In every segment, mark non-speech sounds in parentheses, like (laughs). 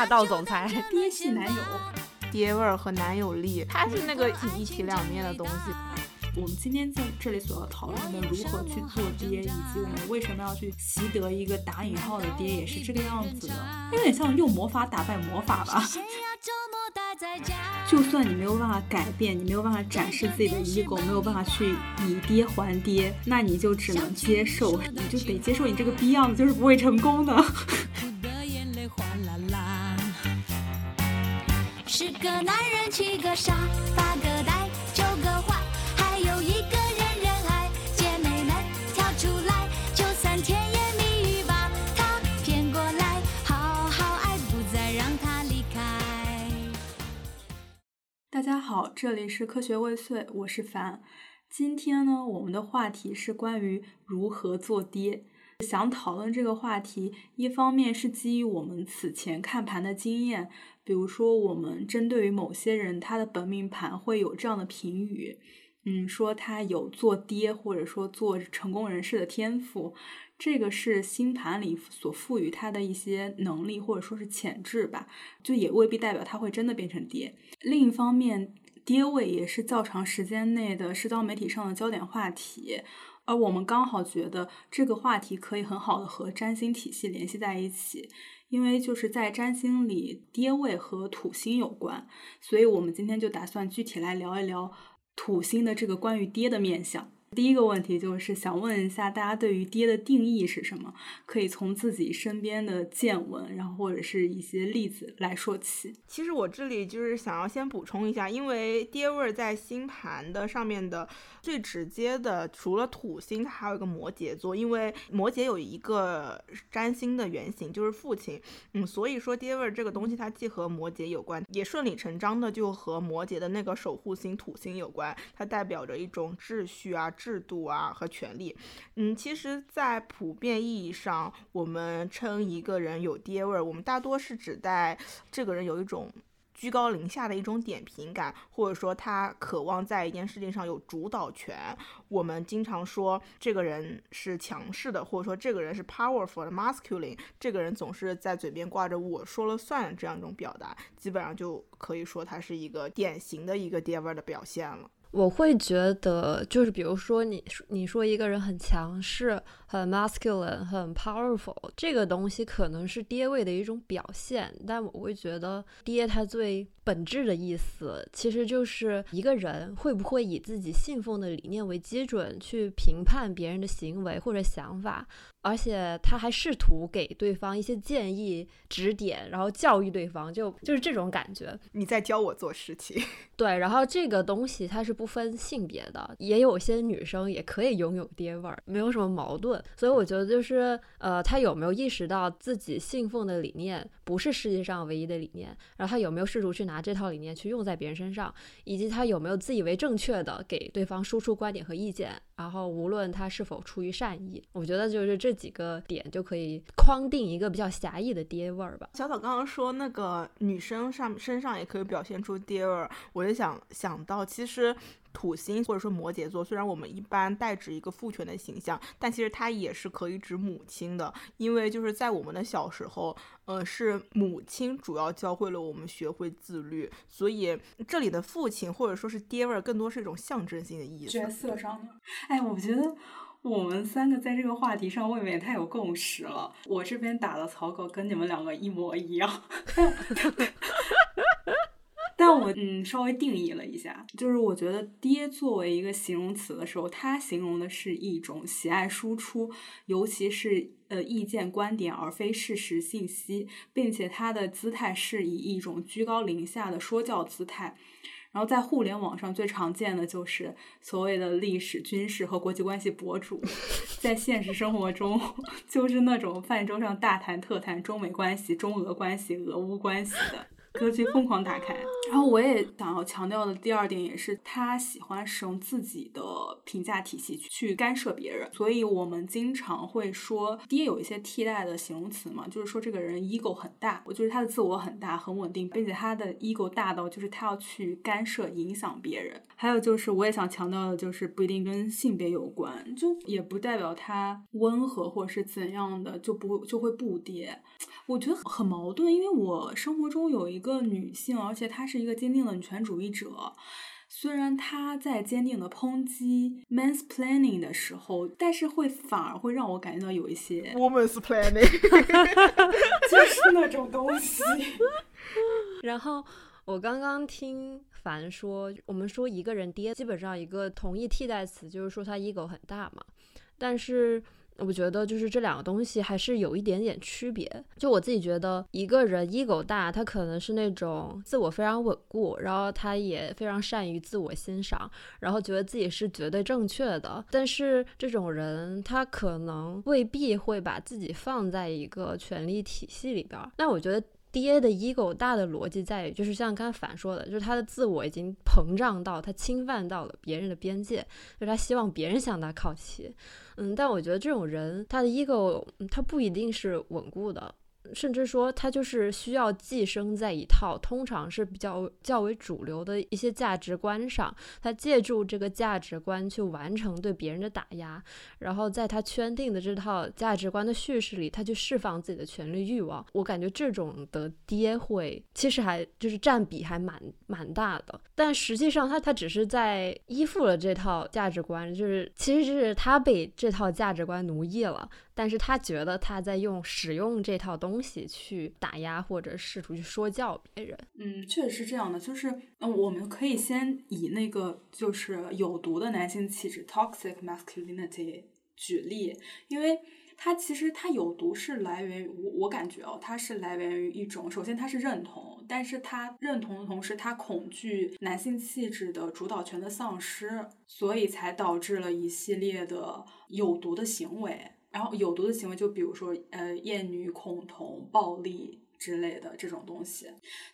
霸道总裁，(laughs) 爹系男友，爹味儿和男友力，它是那个一体两面的东西。我们今天在这里所要讨论的如何去做爹，以及我们为什么要去习得一个打引号的爹，也是这个样子的，(laughs) 有点像用魔法打败魔法吧。就算你没有办法改变，你没有办法展示自己的 ego，没有办法去以爹还爹，那你就只能接受，你就得接受你这个逼样子就是不会成功的。男人七个傻，八个呆，九个坏，还有一个人人爱。姐妹们跳出来，就算甜言蜜语把他骗过来，好好爱，不再让他离开。大家好，这里是科学未遂，我是凡。今天呢，我们的话题是关于如何做爹。想讨论这个话题，一方面是基于我们此前看盘的经验。比如说，我们针对于某些人，他的本命盘会有这样的评语，嗯，说他有做爹或者说做成功人士的天赋，这个是星盘里所赋予他的一些能力或者说是潜质吧，就也未必代表他会真的变成爹。另一方面，爹位也是较长时间内的社交媒体上的焦点话题，而我们刚好觉得这个话题可以很好的和占星体系联系在一起。因为就是在占星里，爹位和土星有关，所以我们今天就打算具体来聊一聊土星的这个关于爹的面相。第一个问题就是想问一下大家对于爹的定义是什么？可以从自己身边的见闻，然后或者是一些例子来说起。其实我这里就是想要先补充一下，因为爹味儿在星盘的上面的最直接的，除了土星，它还有一个摩羯座，因为摩羯有一个占星的原型就是父亲，嗯，所以说爹味儿这个东西它既和摩羯有关，也顺理成章的就和摩羯的那个守护星土星有关，它代表着一种秩序啊。制度啊和权利，嗯，其实，在普遍意义上，我们称一个人有爹味儿，我们大多是指代这个人有一种居高临下的一种点评感，或者说他渴望在一件事情上有主导权。我们经常说这个人是强势的，或者说这个人是 powerful 的 masculine，这个人总是在嘴边挂着我说了算这样一种表达，基本上就可以说他是一个典型的一个爹味儿的表现了。我会觉得，就是比如说，你你说一个人很强势、很 masculine、很 powerful，这个东西可能是爹味的一种表现。但我会觉得，爹他最本质的意思，其实就是一个人会不会以自己信奉的理念为基准去评判别人的行为或者想法。而且他还试图给对方一些建议、指点，然后教育对方，就就是这种感觉。你在教我做事情，(laughs) 对。然后这个东西它是不分性别的，也有些女生也可以拥有爹味儿，没有什么矛盾。所以我觉得就是，呃，他有没有意识到自己信奉的理念不是世界上唯一的理念？然后他有没有试图去拿这套理念去用在别人身上？以及他有没有自以为正确的给对方输出观点和意见？然后无论他是否出于善意，我觉得就是这几个点就可以框定一个比较狭义的爹味儿吧。小草刚刚说那个女生上身上也可以表现出爹味儿，我就想想到其实。土星或者说摩羯座，虽然我们一般代指一个父权的形象，但其实它也是可以指母亲的，因为就是在我们的小时候，呃，是母亲主要教会了我们学会自律，所以这里的父亲或者说是爹味儿，更多是一种象征性的意思。角色上的，哎，我觉得我们三个在这个话题上未免也太有共识了。我这边打的草稿跟你们两个一模一样。(laughs) 但我嗯稍微定义了一下，就是我觉得爹作为一个形容词的时候，它形容的是一种喜爱输出，尤其是呃意见观点而非事实信息，并且他的姿态是以一种居高临下的说教姿态。然后在互联网上最常见的就是所谓的历史、军事和国际关系博主，在现实生活中 (laughs) 就是那种饭桌上大谈特谈中美关系、中俄关系、俄乌关系的。格局疯狂打开，然后我也想要强调的第二点，也是他喜欢使用自己的评价体系去干涉别人，所以我们经常会说爹有一些替代的形容词嘛，就是说这个人 ego 很大，我就是他的自我很大，很稳定，并且他的 ego 大到就是他要去干涉影响别人。还有就是我也想强调的，就是不一定跟性别有关，就也不代表他温和或者是怎样的就不就会不爹。我觉得很矛盾，因为我生活中有一个女性，而且她是一个坚定的女权主义者。虽然她在坚定的抨击 mansplaining 的时候，但是会反而会让我感觉到有一些 woman's planning，(laughs) 就是那种东西。(laughs) 然后我刚刚听凡说，我们说一个人爹，基本上一个同义替代词就是说他 ego 很大嘛，但是。我觉得就是这两个东西还是有一点点区别。就我自己觉得，一个人 ego 大，他可能是那种自我非常稳固，然后他也非常善于自我欣赏，然后觉得自己是绝对正确的。但是这种人，他可能未必会把自己放在一个权力体系里边。那我觉得。爹的 ego 大的逻辑在于，就是像刚才反说的，就是他的自我已经膨胀到他侵犯到了别人的边界，就是他希望别人向他靠齐。嗯，但我觉得这种人，他的 ego 他不一定是稳固的。甚至说，他就是需要寄生在一套通常是比较较为主流的一些价值观上，他借助这个价值观去完成对别人的打压，然后在他圈定的这套价值观的叙事里，他去释放自己的权利欲望。我感觉这种的爹会其实还就是占比还蛮蛮大的，但实际上他他只是在依附了这套价值观，就是其实是他被这套价值观奴役了。但是他觉得他在用使用这套东西去打压或者试图去说教别人。嗯，确实是这样的。就是嗯，我们可以先以那个就是有毒的男性气质 （toxic masculinity） 举例，因为它其实它有毒是来源于我我感觉哦，它是来源于一种首先它是认同，但是他认同的同时，他恐惧男性气质的主导权的丧失，所以才导致了一系列的有毒的行为。然后有毒的行为，就比如说，呃，厌女、恐同、暴力之类的这种东西。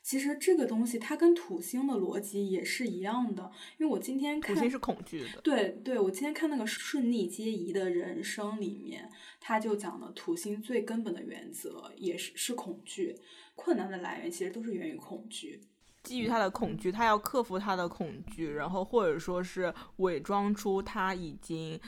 其实这个东西它跟土星的逻辑也是一样的，因为我今天看土星是恐惧的。对对，我今天看那个顺逆皆宜的人生里面，他就讲了土星最根本的原则也是是恐惧，困难的来源其实都是源于恐惧。基于他的恐惧，他要克服他的恐惧，然后或者说是伪装出他已经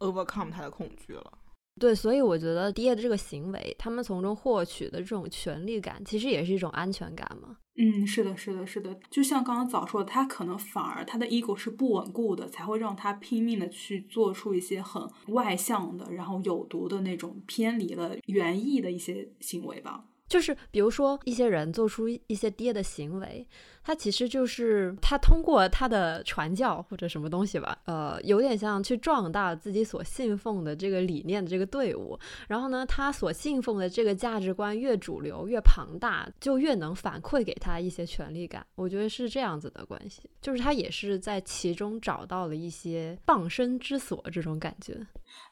overcome 他的恐惧了。对，所以我觉得爹的这个行为，他们从中获取的这种权利感，其实也是一种安全感嘛。嗯，是的，是的，是的。就像刚刚早说的，他可能反而他的 ego 是不稳固的，才会让他拼命的去做出一些很外向的，然后有毒的那种偏离了原意的一些行为吧。就是比如说一些人做出一些爹的行为。他其实就是他通过他的传教或者什么东西吧，呃，有点像去壮大自己所信奉的这个理念的这个队伍。然后呢，他所信奉的这个价值观越主流、越庞大，就越能反馈给他一些权力感。我觉得是这样子的关系，就是他也是在其中找到了一些傍身之所这种感觉。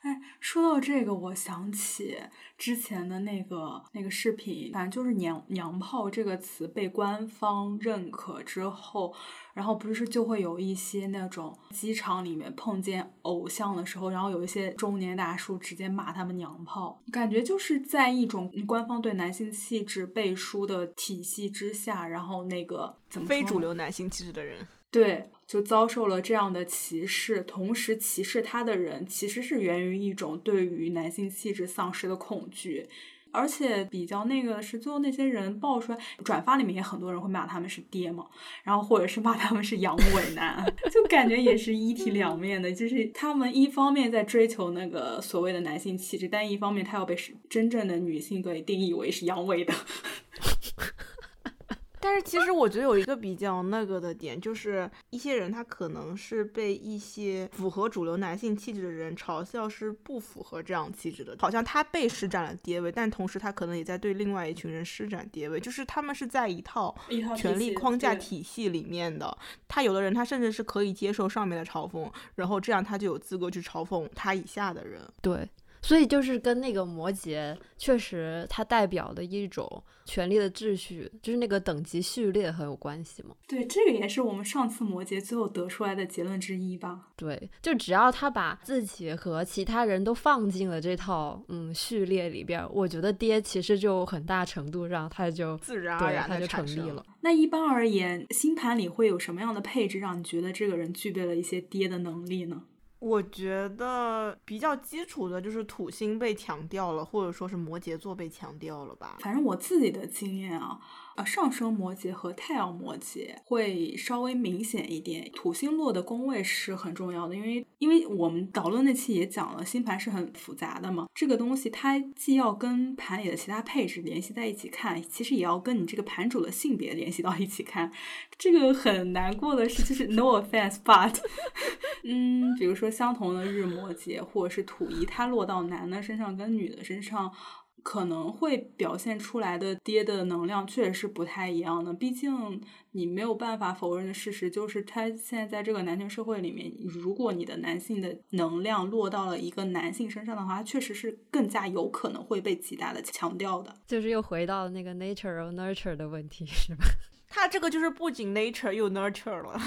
哎，说到这个，我想起之前的那个那个视频，反正就是“娘娘炮”这个词被官方认可之后，然后不是就会有一些那种机场里面碰见偶像的时候，然后有一些中年大叔直接骂他们“娘炮”，感觉就是在一种官方对男性气质背书的体系之下，然后那个怎么非主流男性气质的人。对，就遭受了这样的歧视，同时歧视他的人其实是源于一种对于男性气质丧失的恐惧，而且比较那个是最后那些人爆出来，转发里面也很多人会骂他们是爹嘛，然后或者是骂他们是阳痿男，就感觉也是一体两面的，就是他们一方面在追求那个所谓的男性气质，但一方面他要被真正的女性给定义为是阳痿的。但是其实我觉得有一个比较那个的点，就是一些人他可能是被一些符合主流男性气质的人嘲笑是不符合这样气质的，好像他被施展了爹位，但同时他可能也在对另外一群人施展爹位，就是他们是在一套权力框架体系里面的。他有的人他甚至是可以接受上面的嘲讽，然后这样他就有资格去嘲讽他以下的人。对。所以就是跟那个摩羯确实它代表的一种权力的秩序，就是那个等级序列很有关系嘛。对，这个也是我们上次摩羯最后得出来的结论之一吧。对，就只要他把自己和其他人都放进了这套嗯序列里边，我觉得爹其实就很大程度上他就自然而然的他就成立了。。那一般而言，星盘里会有什么样的配置让你觉得这个人具备了一些爹的能力呢？我觉得比较基础的就是土星被强调了，或者说是摩羯座被强调了吧。反正我自己的经验啊，呃，上升摩羯和太阳摩羯会稍微明显一点。土星落的宫位是很重要的，因为因为我们导论那期也讲了，星盘是很复杂的嘛。这个东西它既要跟盘里的其他配置联系在一起看，其实也要跟你这个盘主的性别联系到一起看。这个很难过的是，就是 no offense but，(laughs) 嗯，比如说相同的日摩羯或者是土一，它落到男的身上跟女的身上。可能会表现出来的爹的能量确实是不太一样的，毕竟你没有办法否认的事实就是，他现在在这个男权社会里面，如果你的男性的能量落到了一个男性身上的话，确实是更加有可能会被极大的强调的。就是又回到那个 nature or nurture 的问题，是吧？(laughs) 他这个就是不仅 nature 又 nurture 了。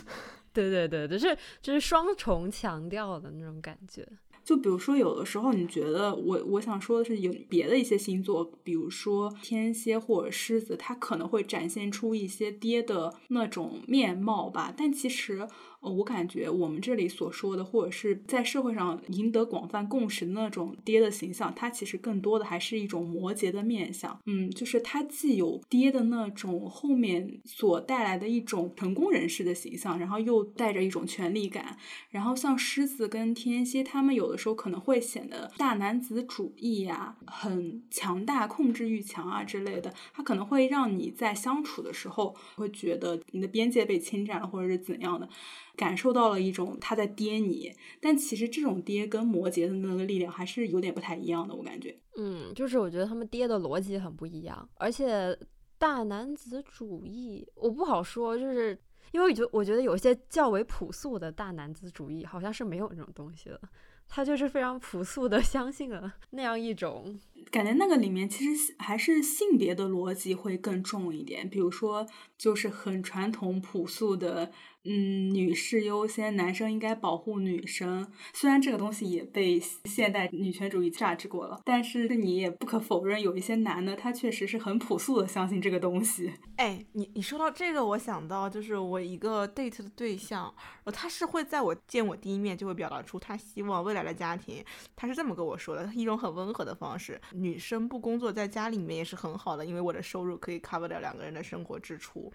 (laughs) 对对对，就是就是双重强调的那种感觉。就比如说，有的时候你觉得我我想说的是，有别的一些星座，比如说天蝎或者狮子，它可能会展现出一些爹的那种面貌吧。但其实，我感觉我们这里所说的，或者是在社会上赢得广泛共识的那种爹的形象，它其实更多的还是一种摩羯的面相。嗯，就是它既有爹的那种后面所带来的一种成功人士的形象，然后又带着一种权力感。然后像狮子跟天蝎，他们有的时候可能会显得大男子主义呀、很强大、控制欲强啊之类的，他可能会让你在相处的时候会觉得你的边界被侵占了，或者是怎样的，感受到了一种他在跌你。但其实这种跌跟摩羯的那个力量还是有点不太一样的，我感觉。嗯，就是我觉得他们跌的逻辑很不一样，而且大男子主义我不好说，就是因为我觉得我觉得有些较为朴素的大男子主义好像是没有那种东西的，他就是非常朴素的相信了 (laughs) 那样一种感觉那个里面其实还是性别的逻辑会更重一点，比如说就是很传统朴素的，嗯，女士优先，男生应该保护女生。虽然这个东西也被现代女权主义榨汁过了，但是你也不可否认，有一些男的他确实是很朴素的相信这个东西。哎，你你说到这个，我想到就是我一个 date 的对象，他是会在我见我第一面就会表达出他希望未来的家庭，他是这么跟我说的，一种很温和的方式。女生不工作在家里面也是很好的，因为我的收入可以 cover 掉两个人的生活支出。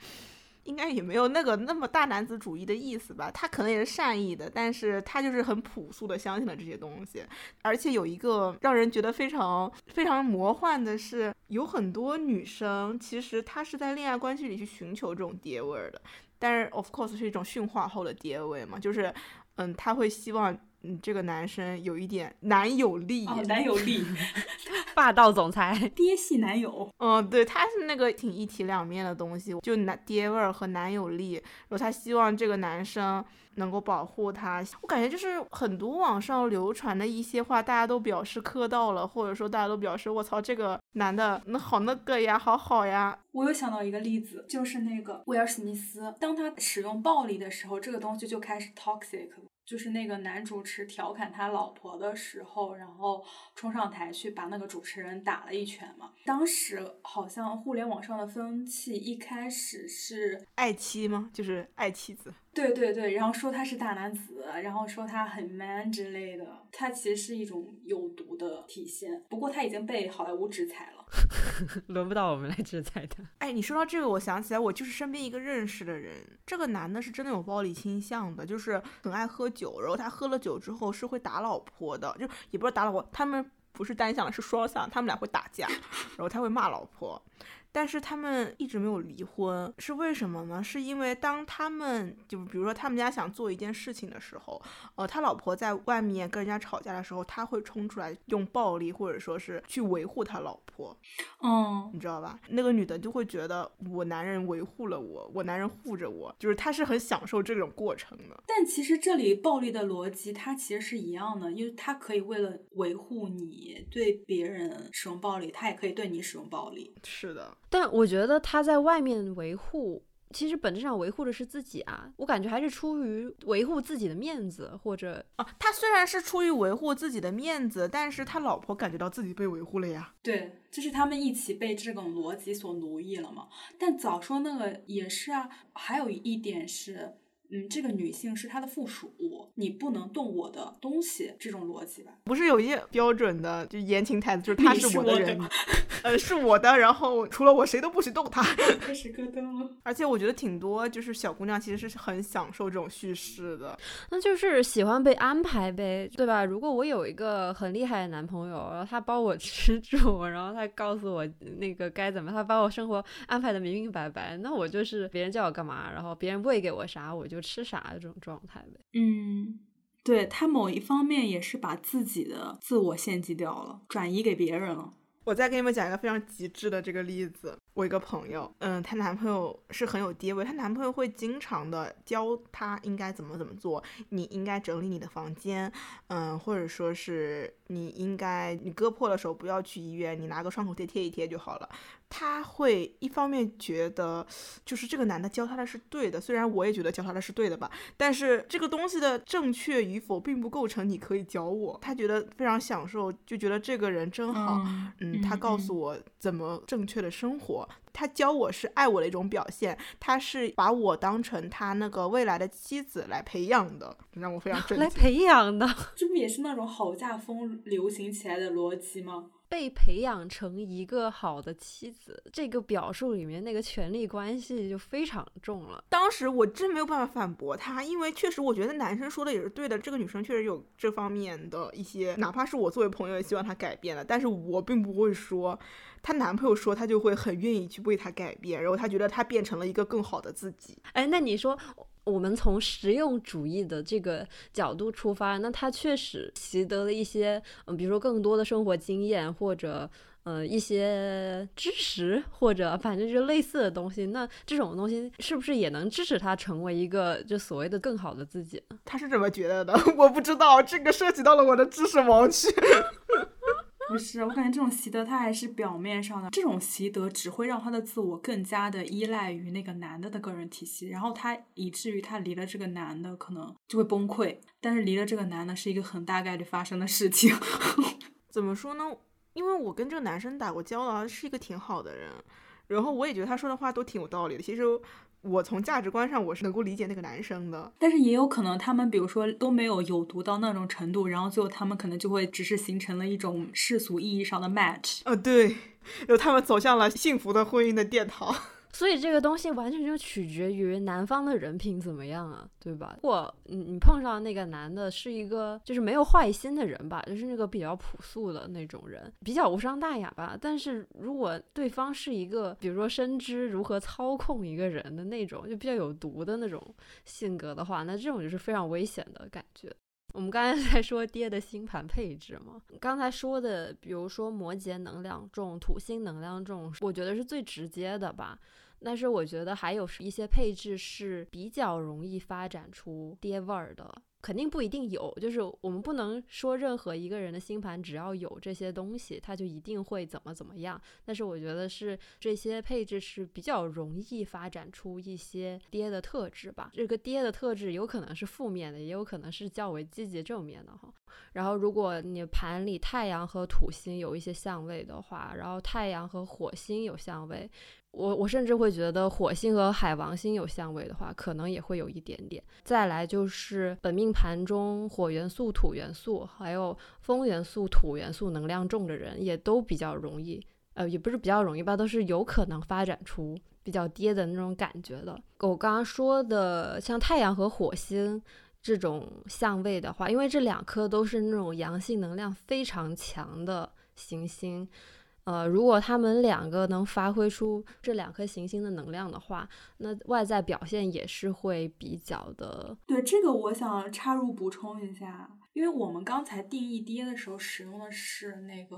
应该也没有那个那么大男子主义的意思吧，他可能也是善意的，但是他就是很朴素的相信了这些东西，而且有一个让人觉得非常非常魔幻的是，有很多女生其实她是在恋爱关系里去寻求这种爹味儿的，但是 of course 是一种驯化后的爹味嘛，就是嗯，他会希望嗯这个男生有一点男友力，哦，男友力，霸道总裁。爹系男友。嗯，对，他是那个挺一体两面的东西，就男爹味儿和男友力，然后他希望这个男生能够保护他。我感觉就是很多网上流传的一些话，大家都表示磕到了，或者说大家都表示我操，这个男的那好那个呀，好好呀。我又想到一个例子，就是那个威尔史密斯，当他使用暴力的时候，这个东西就开始 toxic 了。就是那个男主持调侃他老婆的时候，然后冲上台去把那个主持人打了一拳嘛。当时好像互联网上的风气一开始是爱妻吗？就是爱妻子。对对对，然后说他是大男子，然后说他很 man 之类的，他其实是一种有毒的体现。不过他已经被好莱坞制裁了。(laughs) 轮不到我们来制裁他。哎，你说到这个，我想起来，我就是身边一个认识的人，这个男的是真的有暴力倾向的，就是很爱喝酒，然后他喝了酒之后是会打老婆的，就也不是打老婆，他们不是单向的，是双向，他们俩会打架，然后他会骂老婆。但是他们一直没有离婚，是为什么呢？是因为当他们就比如说他们家想做一件事情的时候，呃，他老婆在外面跟人家吵架的时候，他会冲出来用暴力或者说是去维护他老婆，嗯，你知道吧？那个女的就会觉得我男人维护了我，我男人护着我，就是她是很享受这种过程的。但其实这里暴力的逻辑它其实是一样的，因为他可以为了维护你对别人使用暴力，他也可以对你使用暴力。是的，但我觉得他在外面维护，其实本质上维护的是自己啊。我感觉还是出于维护自己的面子，或者啊，他虽然是出于维护自己的面子，但是他老婆感觉到自己被维护了呀。对，就是他们一起被这种逻辑所奴役了嘛。但早说那个也是啊，还有一点是。嗯，这个女性是他的附属，你不能动我的东西，这种逻辑吧？不是有一些标准的，就言情台词，就是他是我的人，(laughs) 呃，是我的，然后除了我谁都不许动他。(laughs) 开始咯噔了。而且我觉得挺多，就是小姑娘其实是很享受这种叙事的。那就是喜欢被安排呗，对吧？如果我有一个很厉害的男朋友，然后他包我吃住，然后他告诉我那个该怎么，他把我生活安排的明明白白，那我就是别人叫我干嘛，然后别人喂给我啥，我就吃啥的这种状态呗。嗯，对他某一方面也是把自己的自我献祭掉了，转移给别人了。我再给你们讲一个非常极致的这个例子。我一个朋友，嗯，她男朋友是很有爹味，她男朋友会经常的教她应该怎么怎么做，你应该整理你的房间，嗯，或者说是你应该你割破了手不要去医院，你拿个创口贴贴一贴就好了。她会一方面觉得就是这个男的教她的是对的，虽然我也觉得教她的是对的吧，但是这个东西的正确与否并不构成你可以教我。她觉得非常享受，就觉得这个人真好，嗯，他告诉我怎么正确的生活，他教我是爱我的一种表现，他是把我当成他那个未来的妻子来培养的，让我非常震惊。来培养的，这不也是那种好嫁风流行起来的逻辑吗？被培养成一个好的妻子，这个表述里面那个权力关系就非常重了。当时我真没有办法反驳他，因为确实我觉得男生说的也是对的，这个女生确实有这方面的一些，哪怕是我作为朋友也希望她改变的，但是我并不会说，她男朋友说她就会很愿意去为她改变，然后她觉得她变成了一个更好的自己。哎，那你说，我们从实用主义的这个角度出发，那他确实习得了一些，嗯，比如说更多的生活经验，或者呃一些知识，或者反正就类似的东西。那这种东西是不是也能支持他成为一个就所谓的更好的自己他？是怎么觉得的？(laughs) 我不知道，这个涉及到了我的知识盲区。(laughs) 不是，我感觉这种习得他还是表面上的，这种习得只会让他的自我更加的依赖于那个男的的个人体系，然后他以至于他离了这个男的可能就会崩溃，但是离了这个男的是一个很大概率发生的事情。(laughs) 怎么说呢？因为我跟这个男生打过交道，他是一个挺好的人，然后我也觉得他说的话都挺有道理的。其实我从价值观上我是能够理解那个男生的。但是也有可能他们比如说都没有有毒到那种程度，然后最后他们可能就会只是形成了一种世俗意义上的 match。呃，对，有他们走向了幸福的婚姻的殿堂。所以这个东西完全就取决于男方的人品怎么样啊，对吧？如果你你碰上那个男的是一个就是没有坏心的人吧，就是那个比较朴素的那种人，比较无伤大雅吧。但是如果对方是一个比如说深知如何操控一个人的那种，就比较有毒的那种性格的话，那这种就是非常危险的感觉。我们刚才 (laughs) 在说爹的星盘配置嘛，刚才说的，比如说摩羯能量重、土星能量重，我觉得是最直接的吧。但是我觉得还有一些配置是比较容易发展出爹味儿的，肯定不一定有，就是我们不能说任何一个人的星盘只要有这些东西，他就一定会怎么怎么样。但是我觉得是这些配置是比较容易发展出一些爹的特质吧。这个爹的特质有可能是负面的，也有可能是较为积极正面的哈。然后如果你盘里太阳和土星有一些相位的话，然后太阳和火星有相位。我我甚至会觉得火星和海王星有相位的话，可能也会有一点点。再来就是本命盘中火元素、土元素，还有风元素、土元素能量重的人，也都比较容易，呃，也不是比较容易吧，都是有可能发展出比较跌的那种感觉的。我刚刚说的像太阳和火星这种相位的话，因为这两颗都是那种阳性能量非常强的行星。呃，如果他们两个能发挥出这两颗行星的能量的话，那外在表现也是会比较的。对这个，我想插入补充一下，因为我们刚才定义跌的时候使用的是那个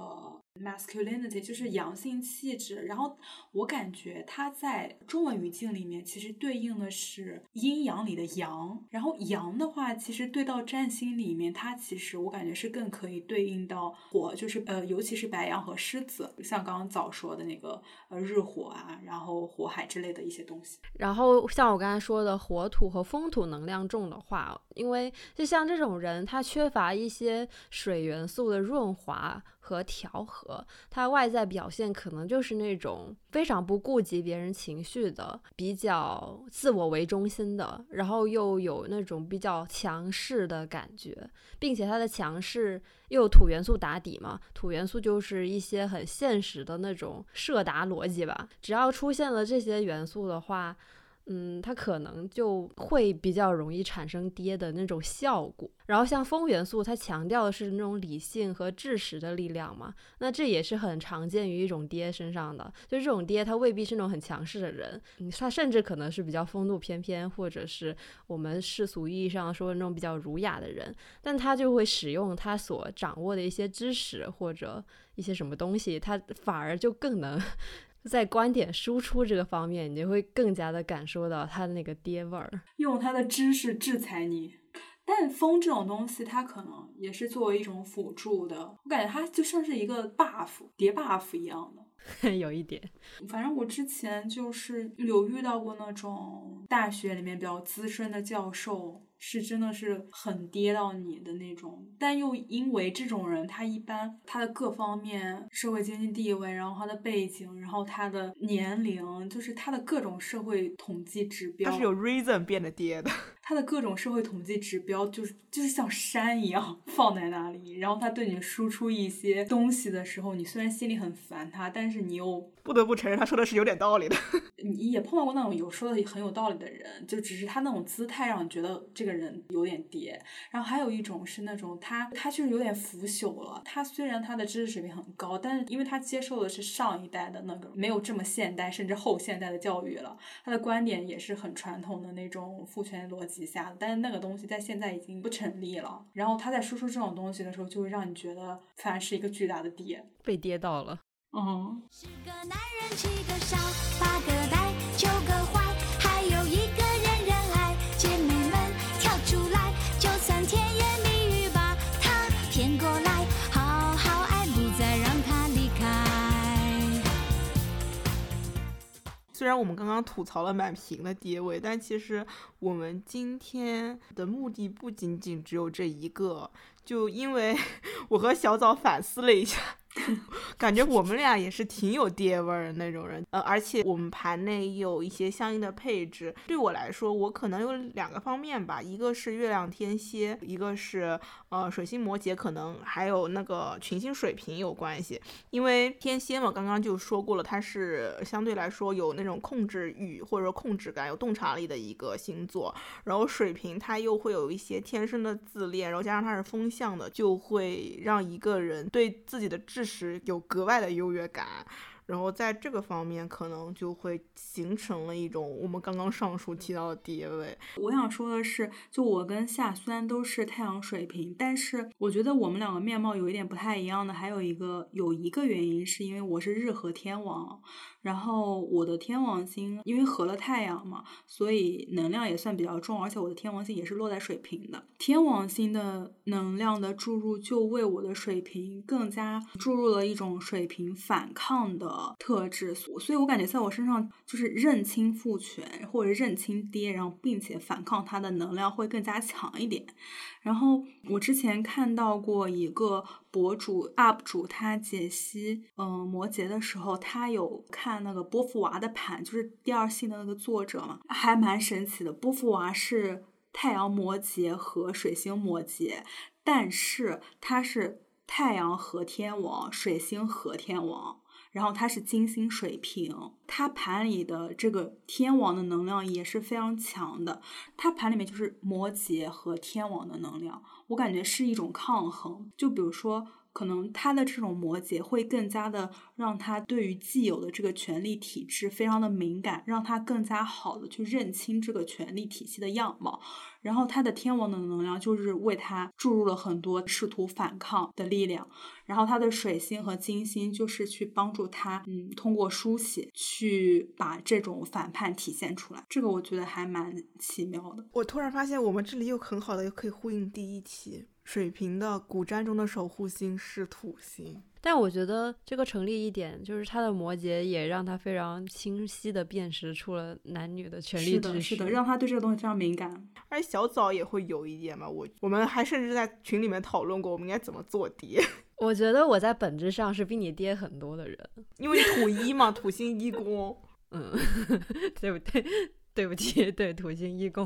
masculinity，就是阳性气质。然后我感觉它在中文语境里面其实对应的是阴阳里的阳。然后阳的话，其实对到占星里面，它其实我感觉是更可以对应到火，就是呃，尤其是白羊和狮子。像刚刚早说的那个呃日火啊，然后火海之类的一些东西。然后像我刚才说的火土和风土能量重的话，因为就像这种人，他缺乏一些水元素的润滑和调和，他外在表现可能就是那种非常不顾及别人情绪的，比较自我为中心的，然后又有那种比较强势的感觉，并且他的强势又土元素打底嘛，土元素就是一些很现实的那种设答逻辑吧，只要出现了这些元素的话。嗯，它可能就会比较容易产生跌的那种效果。然后像风元素，它强调的是那种理性和知识的力量嘛，那这也是很常见于一种爹身上的。就这种爹，他未必是那种很强势的人，他甚至可能是比较风度翩翩，或者是我们世俗意义上说的那种比较儒雅的人，但他就会使用他所掌握的一些知识或者一些什么东西，他反而就更能。在观点输出这个方面，你就会更加的感受到他的那个爹味儿，用他的知识制裁你。但风这种东西，它可能也是作为一种辅助的，我感觉它就像是一个 buff 叠 buff 一样的，(laughs) 有一点。反正我之前就是有遇到过那种大学里面比较资深的教授。是真的是很跌到你的那种，但又因为这种人，他一般他的各方面社会经济地位，然后他的背景，然后他的年龄，就是他的各种社会统计指标，他是有 reason 变得跌的。他的各种社会统计指标就是就是像山一样 (laughs) 放在那里，然后他对你输出一些东西的时候，你虽然心里很烦他，但是你又不得不承认他说的是有点道理的。(laughs) 你也碰到过那种有说的很有道理的人，就只是他那种姿态让你觉得这个人有点跌。然后还有一种是那种他他就是有点腐朽了。他虽然他的知识水平很高，但是因为他接受的是上一代的那个没有这么现代甚至后现代的教育了，他的观点也是很传统的那种父权逻辑。几下，但是那个东西在现在已经不成立了。然后他在输出这种东西的时候，就会让你觉得，反而是一个巨大的跌，被跌到了。嗯。虽然我们刚刚吐槽了满屏的跌位，但其实我们今天的目的不仅仅只有这一个。就因为 (laughs) 我和小枣反思了一下。(laughs) 感觉我们俩也是挺有爹味儿的那种人，呃，而且我们盘内有一些相应的配置。对我来说，我可能有两个方面吧，一个是月亮天蝎，一个是呃水星摩羯，可能还有那个群星水瓶有关系。因为天蝎嘛，刚刚就说过了，它是相对来说有那种控制欲或者说控制感、有洞察力的一个星座。然后水瓶它又会有一些天生的自恋，然后加上它是风向的，就会让一个人对自己的智确实有格外的优越感，然后在这个方面可能就会形成了一种我们刚刚上述提到的地位。我想说的是，就我跟夏虽然都是太阳水瓶，但是我觉得我们两个面貌有一点不太一样的，还有一个有一个原因是因为我是日和天王。然后我的天王星因为合了太阳嘛，所以能量也算比较重，而且我的天王星也是落在水瓶的。天王星的能量的注入就为我的水瓶更加注入了一种水瓶反抗的特质，所以我感觉在我身上就是认清父权或者认清爹，然后并且反抗他的能量会更加强一点。然后我之前看到过一个博主 UP 主，他解析嗯摩羯的时候，他有看那个波伏娃的盘，就是第二性的那个作者嘛，还蛮神奇的。波伏娃是太阳摩羯和水星摩羯，但是他是太阳和天王，水星和天王。然后他是金星水瓶，他盘里的这个天王的能量也是非常强的，他盘里面就是摩羯和天王的能量，我感觉是一种抗衡。就比如说，可能他的这种摩羯会更加的让他对于既有的这个权力体制非常的敏感，让他更加好的去认清这个权力体系的样貌。然后他的天王的能量就是为他注入了很多试图反抗的力量，然后他的水星和金星就是去帮助他，嗯，通过书写去把这种反叛体现出来。这个我觉得还蛮奇妙的。我突然发现，我们这里又很好的又可以呼应第一期，水瓶的古占中的守护星是土星。但我觉得这个成立一点，就是他的摩羯也让他非常清晰的辨识出了男女的权利是的，秩序。是的，让他对这个东西非常敏感。而小枣也会有一点嘛，我我们还甚至在群里面讨论过，我们应该怎么做爹，(laughs) 我觉得我在本质上是比你爹很多的人。(laughs) 因为土一嘛，土星一宫，嗯，(laughs) 对不对？对不起，对土星一宫。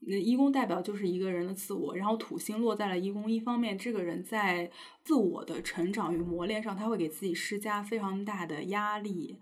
那一宫代表就是一个人的自我，然后土星落在了一宫，一方面这个人在自我的成长与磨练上，他会给自己施加非常大的压力，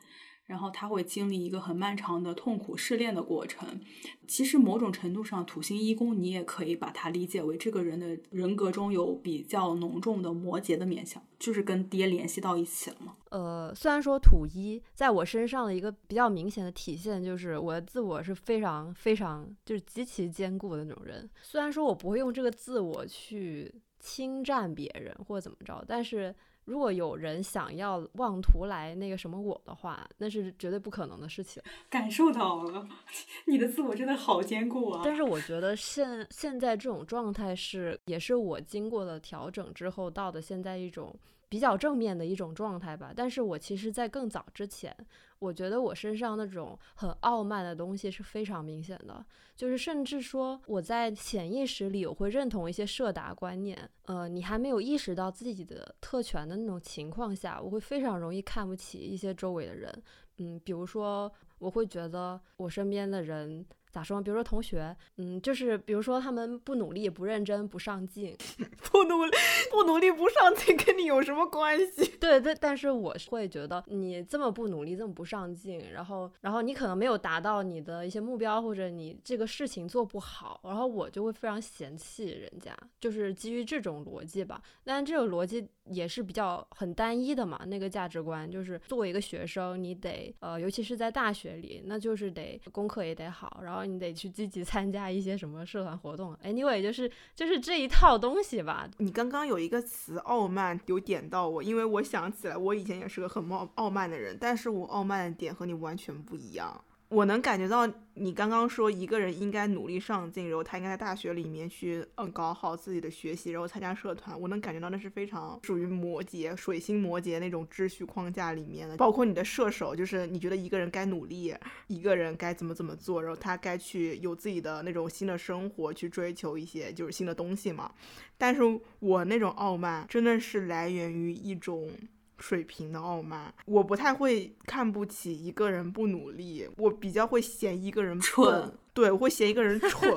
然后他会经历一个很漫长的痛苦试炼的过程。其实某种程度上，土星一宫你也可以把它理解为这个人的人格中有比较浓重的摩羯的面相，就是跟爹联系到一起了嘛。呃，虽然说土一在我身上的一个比较明显的体现，就是我的自我是非常非常就是极其坚固的那种人。虽然说我不会用这个自我去侵占别人或者怎么着，但是如果有人想要妄图来那个什么我的话，那是绝对不可能的事情。感受到了，(laughs) 你的自我真的好坚固啊！但是我觉得现现在这种状态是，也是我经过了调整之后到的现在一种比较正面的一种状态吧。但是我其实，在更早之前，我觉得我身上那种很傲慢的东西是非常明显的，就是甚至说我在潜意识里我会认同一些设达观念，呃，你还没有意识到自己的特权的那种情况下，我会非常容易看不起一些周围的人，嗯，比如说我会觉得我身边的人。咋说？比如说同学，嗯，就是比如说他们不努力、不认真、不上进，(laughs) 不努力不努力不上进跟你有什么关系？(laughs) 对但，但是我会觉得你这么不努力，这么不上进，然后然后你可能没有达到你的一些目标，或者你这个事情做不好，然后我就会非常嫌弃人家，就是基于这种逻辑吧。但这种逻辑也是比较很单一的嘛，那个价值观就是作为一个学生，你得呃，尤其是在大学里，那就是得功课也得好，然后你得去积极参加一些什么社团活动。Anyway，就是就是这一套东西吧。你刚刚有一个词“傲慢”有点到我，因为我想起来，我以前也是个很傲傲慢的人，但是我傲慢的点和你完全不一样。我能感觉到你刚刚说一个人应该努力上进，然后他应该在大学里面去嗯搞好自己的学习，然后参加社团。我能感觉到那是非常属于摩羯、水星摩羯那种秩序框架里面的，包括你的射手，就是你觉得一个人该努力，一个人该怎么怎么做，然后他该去有自己的那种新的生活，去追求一些就是新的东西嘛。但是我那种傲慢真的是来源于一种。水平的傲慢，我不太会看不起一个人不努力，我比较会嫌一个人 (laughs) 蠢，对我会嫌一个人蠢，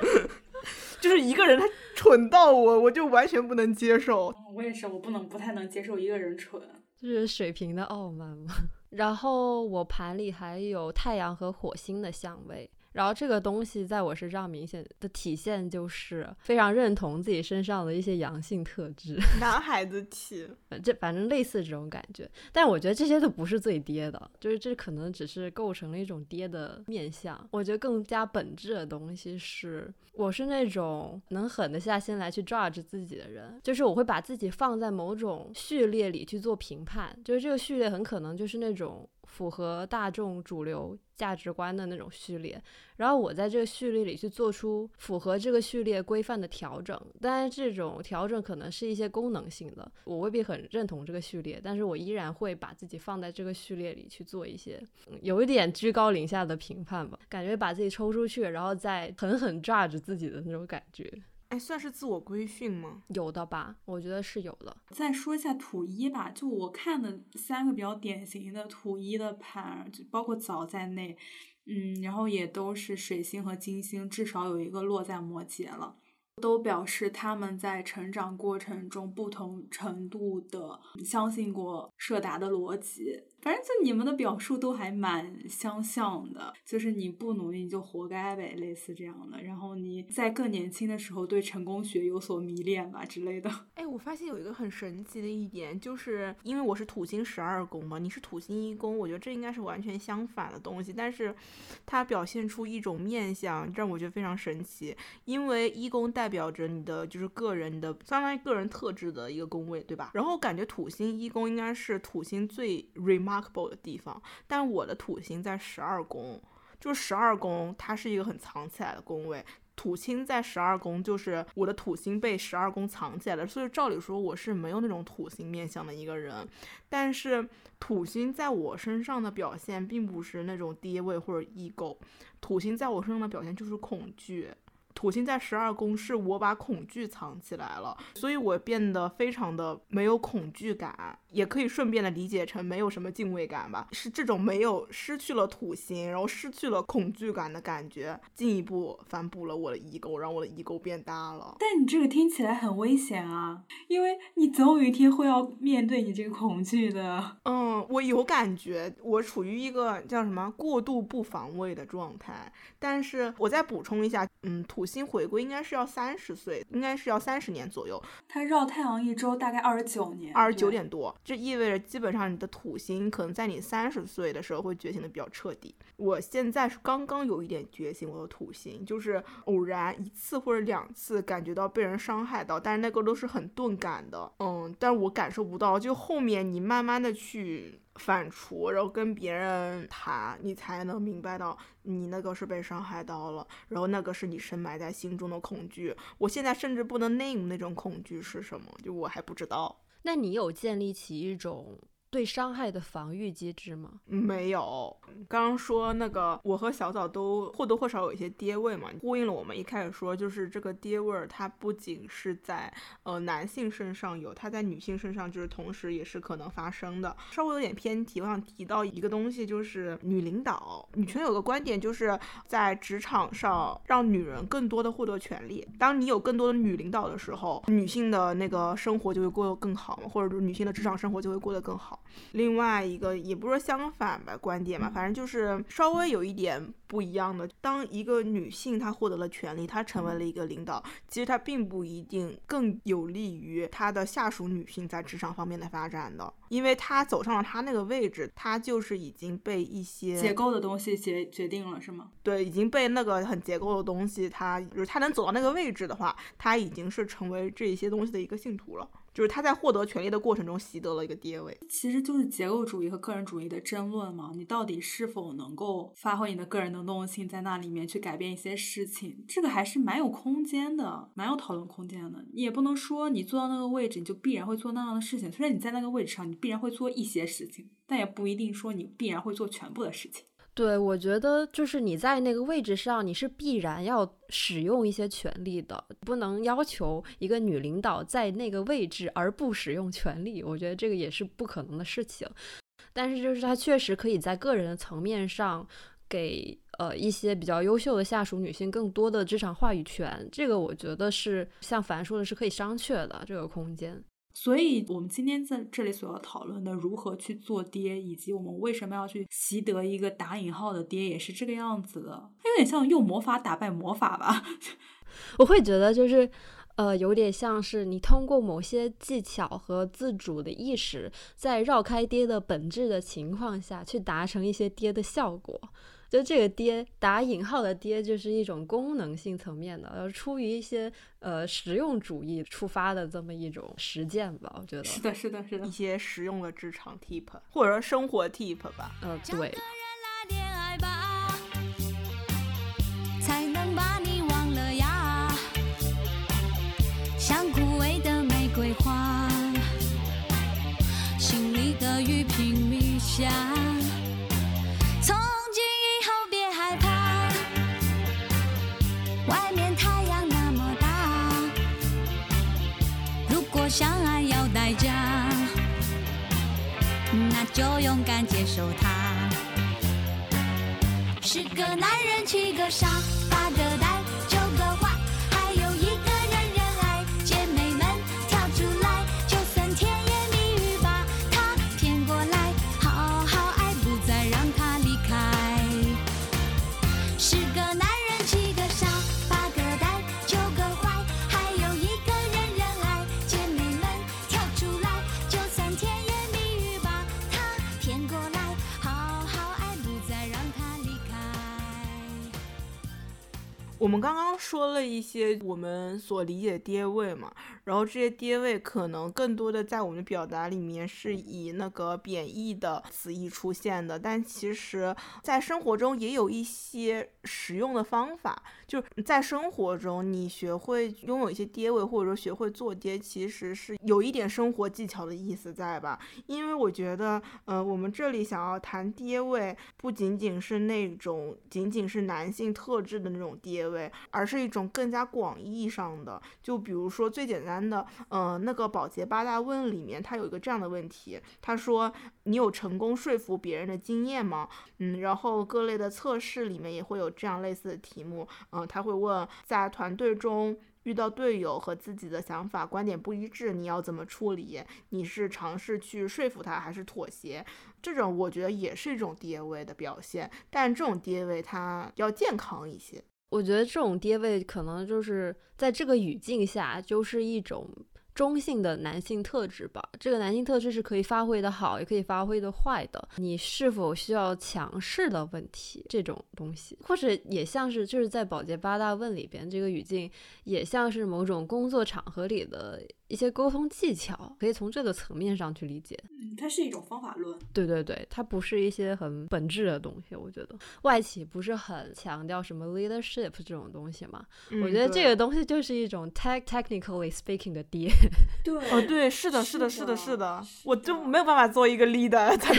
(laughs) 就是一个人他蠢到我，我就完全不能接受。我也是，我不能不太能接受一个人蠢。就是水平的傲慢嘛。(laughs) 然后我盘里还有太阳和火星的相位，然后这个东西在我身上明显的体现就是非常认同自己身上的一些阳性特质，(laughs) 男孩子气，这反正类似这种感觉。但我觉得这些都不是最爹的，就是这可能只是构成了一种爹的面相。我觉得更加本质的东西是，我是那种能狠得下心来去 judge 自己的人，就是我会把自己放在某种序列里去做评判，就是这个序列很可能就是那种。符合大众主流价值观的那种序列，然后我在这个序列里去做出符合这个序列规范的调整，但是这种调整可能是一些功能性的，我未必很认同这个序列，但是我依然会把自己放在这个序列里去做一些、有一点居高临下的评判吧，感觉把自己抽出去，然后再狠狠 judge 自己的那种感觉，哎，算是自我规训吗？有的吧？我觉得是有的。再说一下土一吧，就我看的三个比较典型的土一的盘，就包括早在内，嗯，然后也都是水星和金星，至少有一个落在摩羯了。都表示他们在成长过程中不同程度的相信过社达的逻辑。反正就你们的表述都还蛮相像的，就是你不努力你就活该呗，类似这样的。然后你在更年轻的时候对成功学有所迷恋吧之类的。哎，我发现有一个很神奇的一点，就是因为我是土星十二宫嘛，你是土星一宫，我觉得这应该是完全相反的东西，但是它表现出一种面相，让我觉得非常神奇。因为一宫代表着你的就是个人的相当于个人特质的一个宫位，对吧？然后感觉土星一宫应该是土星最 rem Markable 的地方，但我的土星在十二宫，就是十二宫它是一个很藏起来的宫位。土星在十二宫，就是我的土星被十二宫藏起来了，所以照理说我是没有那种土星面相的一个人。但是土星在我身上的表现，并不是那种低位或者 ego，土星在我身上的表现就是恐惧。土星在十二宫，是我把恐惧藏起来了，所以我变得非常的没有恐惧感，也可以顺便的理解成没有什么敬畏感吧。是这种没有失去了土星，然后失去了恐惧感的感觉，进一步反哺了我的 ego，让我的 ego 变大了。但你这个听起来很危险啊，因为你总有一天会要面对你这个恐惧的。嗯，我有感觉，我处于一个叫什么过度不防卫的状态。但是我再补充一下，嗯，土星回归应该是要三十岁，应该是要三十年左右，它绕太阳一周大概二十九年，二十九点多，这意味着基本上你的土星可能在你三十岁的时候会觉醒的比较彻底。我现在是刚刚有一点觉醒，我的土星就是偶然一次或者两次感觉到被人伤害到，但是那个都是很钝感的，嗯，但我感受不到，就后面你慢慢的去。反刍，然后跟别人谈，你才能明白到你那个是被伤害到了，然后那个是你深埋在心中的恐惧。我现在甚至不能 name 那种恐惧是什么，就我还不知道。那你有建立起一种？对伤害的防御机制吗？没有。刚刚说那个，我和小枣都或多或少有一些爹味嘛，呼应了我们一开始说，就是这个爹味儿，它不仅是在呃男性身上有，它在女性身上就是同时也是可能发生的。稍微有点偏题，我想提到一个东西，就是女领导。女权有个观点，就是在职场上让女人更多的获得权利。当你有更多的女领导的时候，女性的那个生活就会过得更好嘛，或者说女性的职场生活就会过得更好。另外一个也不是说相反吧，观点嘛，反正就是稍微有一点不一样的。当一个女性她获得了权利，她成为了一个领导，其实她并不一定更有利于她的下属女性在职场方面的发展的，因为她走上了她那个位置，她就是已经被一些结构的东西决决定了，是吗？对，已经被那个很结构的东西，她就是她能走到那个位置的话，她已经是成为这些东西的一个信徒了。就是他在获得权利的过程中习得了一个爹位，其实就是结构主义和个人主义的争论嘛。你到底是否能够发挥你的个人能动性，在那里面去改变一些事情，这个还是蛮有空间的，蛮有讨论空间的。你也不能说你坐到那个位置，你就必然会做那样的事情。虽然你在那个位置上，你必然会做一些事情，但也不一定说你必然会做全部的事情。对，我觉得就是你在那个位置上，你是必然要使用一些权利的，不能要求一个女领导在那个位置而不使用权利。我觉得这个也是不可能的事情。但是就是她确实可以在个人的层面上给呃一些比较优秀的下属女性更多的职场话语权。这个我觉得是像凡说的是可以商榷的这个空间。所以，我们今天在这里所要讨论的如何去做爹，以及我们为什么要去习得一个打引号的爹，也是这个样子的。它有点像用魔法打败魔法吧？(laughs) 我会觉得就是，呃，有点像是你通过某些技巧和自主的意识，在绕开爹的本质的情况下去达成一些爹的效果。就这个爹打引号的爹，就是一种功能性层面的，呃，出于一些呃实用主义出发的这么一种实践吧，我觉得是的，是的，是的，一些实用的职场 tip 或者说生活 tip 吧，嗯，对。才能把你忘了呀，像枯萎的玫瑰花，心里的雨拼命下。就勇敢接受它。十个男人，七个傻，八个呆，我们刚刚说了一些我们所理解的爹位嘛，然后这些爹位可能更多的在我们的表达里面是以那个贬义的词义出现的，但其实，在生活中也有一些实用的方法，就是在生活中你学会拥有一些爹味，或者说学会做爹，其实是有一点生活技巧的意思在吧？因为我觉得，呃，我们这里想要谈爹味，不仅仅是那种仅仅是男性特质的那种爹味，而是一种更加广义上的。就比如说最简单的，呃，那个保洁八大问里面，它有一个这样的问题，他说你有成功说服别人的经验吗？嗯，然后各类的测试里面也会有这样类似的题目，嗯、他会问在团队中。遇到队友和自己的想法观点不一致，你要怎么处理？你是尝试去说服他，还是妥协？这种我觉得也是一种爹位的表现，但这种爹位它要健康一些。我觉得这种爹位可能就是在这个语境下，就是一种中性的男性特质吧。这个男性特质是可以发挥的好，也可以发挥的坏的。你是否需要强势的问题，这种东西，或者也像是就是在保洁八大问里边，这个语境也像是某种工作场合里的一些沟通技巧，可以从这个层面上去理解。嗯，它是一种方法论。对对对，它不是一些很本质的东西。我觉得外企不是很强调什么 leadership 这种东西嘛？嗯我觉得这个东西就是一种 tech technically speaking 的爹。对，哦，对，是的，是的，是是的，是的，我就没有办法做一个 leader (laughs) 在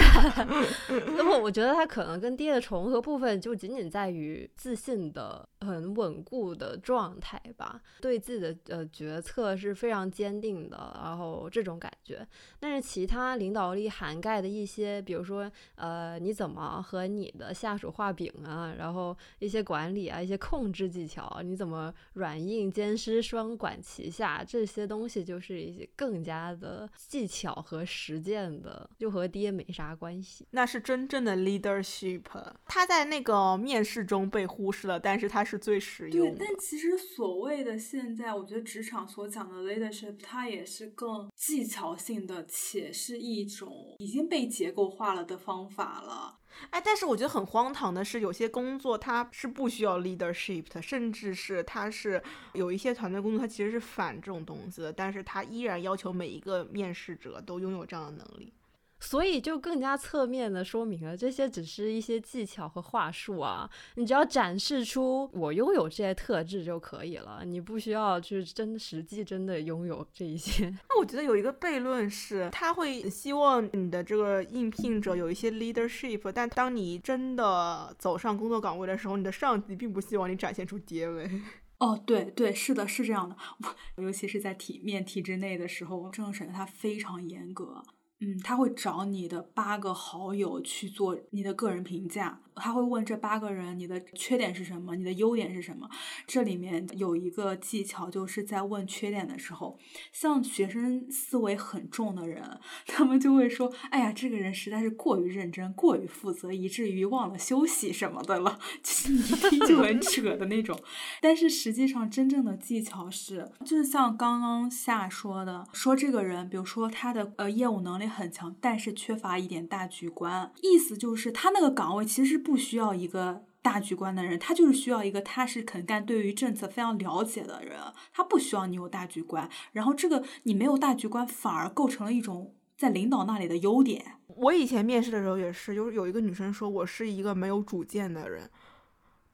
那么我觉得它可能跟爹的重合部分就仅仅在于自信的很稳固的状态吧，对自己的呃决策是非常坚定的，然后这种感觉。但是其他领导力涵盖的一些，比如说呃你怎么和你的下属画饼啊，然后一些管理啊，一些控制技巧啊，你怎么软硬兼施双管齐下，这些东西就是一些更加的技巧和实践的，就和爹没啥关系。那是真正的 leadership。他在那个面试中被忽视了，但是他是最实用，的。但其实所谓的现在，我觉得职场所讲的 leadership，它也是更技巧性的，且是一种已经被结构化了的方法了。哎，但是我觉得很荒唐的是，有些工作它是不需要 leadership 的，甚至是它是有一些团队工作，它其实是反这种东西的，但是它依然要求每一个面试者都拥有这样的能力。所以就更加侧面的说明了，这些只是一些技巧和话术啊，你只要展示出我拥有这些特质就可以了，你不需要去真实际真的拥有这一些。那我觉得有一个悖论是，他会希望你的这个应聘者有一些 leadership，但当你真的走上工作岗位的时候，你的上级并不希望你展现出爹味。(laughs) 哦，对对，是的，是这样的。(laughs) 我尤其是在体面体制内的时候，政治审查它非常严格。嗯，他会找你的八个好友去做你的个人评价，他会问这八个人你的缺点是什么，你的优点是什么。这里面有一个技巧，就是在问缺点的时候，像学生思维很重的人，他们就会说：“哎呀，这个人实在是过于认真，过于负责，以至于忘了休息什么的了。”就是你一听就很 (laughs) 扯的那种。但是实际上，真正的技巧是，就是像刚刚夏说的，说这个人，比如说他的呃业务能力很强，但是缺乏一点大局观，意思就是他那个岗位其实不需要一个。大局观的人，他就是需要一个他是肯干、对于政策非常了解的人，他不需要你有大局观。然后这个你没有大局观，反而构成了一种在领导那里的优点。我以前面试的时候也是，就是有一个女生说我是一个没有主见的人，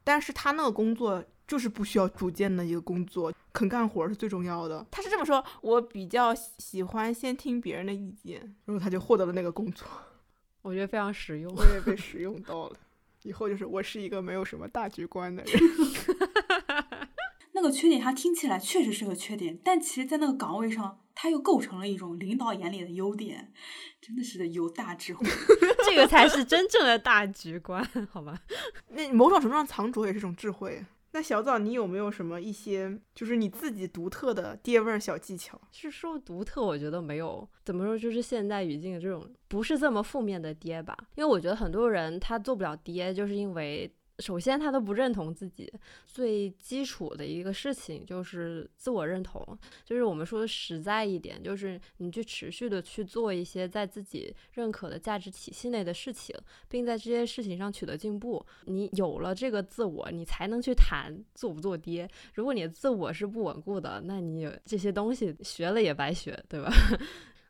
但是她那个工作就是不需要主见的一个工作，肯干活是最重要的。她是这么说，我比较喜欢先听别人的意见，然后她就获得了那个工作，我觉得非常实用。我也被使用到了。以后就是我是一个没有什么大局观的人。(laughs) 那个缺点，他听起来确实是个缺点，但其实，在那个岗位上，他又构成了一种领导眼里的优点，真的是有大智慧。(laughs) 这个才是真正的大局观，好吧？那某种程度上，藏拙也是一种智慧。那小枣，你有没有什么一些就是你自己独特的爹味儿小技巧？是说独特，我觉得没有怎么说，就是现代语境的这种不是这么负面的爹吧。因为我觉得很多人他做不了爹，就是因为首先他都不认同自己，最基础的一个事情就是自我认同，就是我们说的实在一点，就是你去持续的去做一些在自己认可的价值体系内的事情，并在这些事情上取得进步。你有了这个自我，你才能去谈做不做爹。如果你的自我是不稳固的，那你这些东西学了也白学，对吧？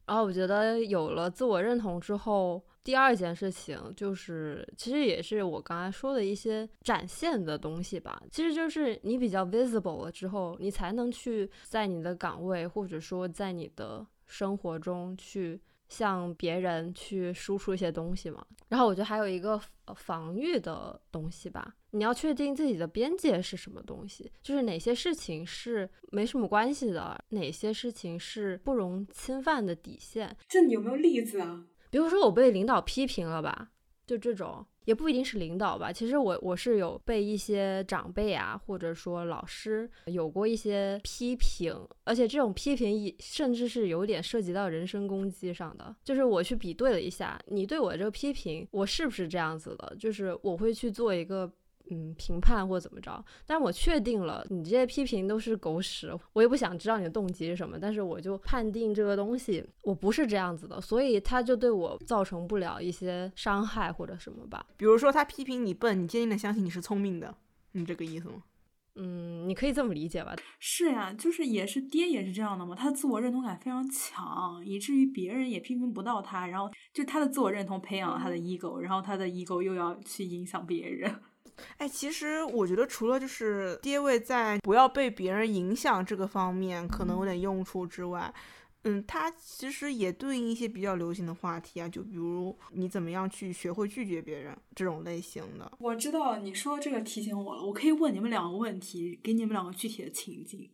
然后我觉得有了自我认同之后，第二件事情就是，其实也是我刚才说的一些展现的东西吧。其实就是你比较 visible 了之后，你才能去在你的岗位或者说在你的生活中去向别人去输出一些东西嘛。然后我觉得还有一个呃防御的东西吧，你要确定自己的边界是什么东西，就是哪些事情是没什么关系的，哪些事情是不容侵犯的底线。这你有没有例子啊？比如说我被领导批评了吧，就这种，也不一定是领导吧。其实我我是有被一些长辈啊，或者说老师有过一些批评，而且这种批评也甚至是有点涉及到人身攻击上的。就是我去比对了一下，你对我这个批评，我是不是这样子的？就是我会去做一个。嗯，评判或怎么着，但我确定了你这些批评都是狗屎，我也不想知道你的动机是什么，但是我就判定这个东西我不是这样子的，所以他就对我造成不了一些伤害或者什么吧。比如说他批评你笨，你坚定的相信你是聪明的，你这个意思吗？嗯，你可以这么理解吧。是呀，就是也是爹也是这样的嘛，他的自我认同感非常强，以至于别人也批评不到他，然后就他的自我认同培养了他的 ego，然后他的 ego 又要去影响别人。哎，其实我觉得除了就是爹位在不要被别人影响这个方面可能有点用处之外，嗯，它其实也对应一些比较流行的话题啊，就比如你怎么样去学会拒绝别人这种类型的。我知道你说这个提醒我了，我可以问你们两个问题，给你们两个具体的情境。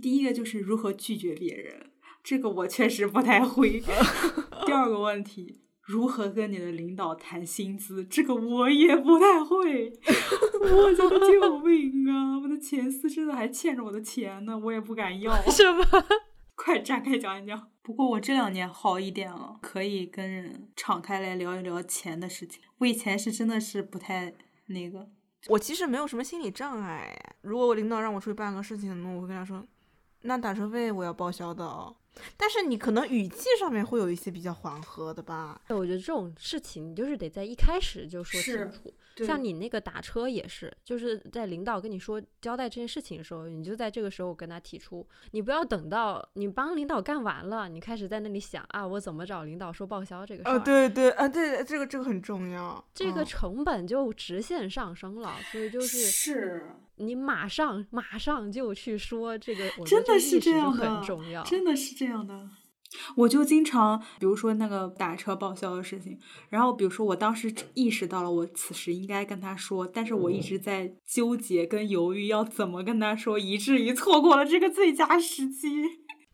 第一个就是如何拒绝别人，这个我确实不太会。(laughs) 第二个问题。如何跟你的领导谈薪资？这个我也不太会。我的救命啊！我的前司真的还欠着我的钱呢，我也不敢要。什么？快展开讲一讲。不过我这两年好一点了，可以跟人敞开来聊一聊钱的事情。我以前是真的是不太那个。我其实没有什么心理障碍。如果我领导让我出去办个事情，那我会跟他说，那打车费我要报销的哦。但是你可能语气上面会有一些比较缓和的吧？我觉得这种事情你就是得在一开始就说清楚。像你那个打车也是，就是在领导跟你说交代这件事情的时候，你就在这个时候跟他提出，你不要等到你帮领导干完了，你开始在那里想啊，我怎么找领导说报销这个事儿。哦，对对啊，对，这个这个很重要，这个成本就直线上升了，所以就是是。你马上马上就去说这个，真的是这样的，很重要，真的是这样的。我就经常，比如说那个打车报销的事情，然后比如说我当时意识到了，我此时应该跟他说，但是我一直在纠结跟犹豫要怎么跟他说，以至于错过了这个最佳时机。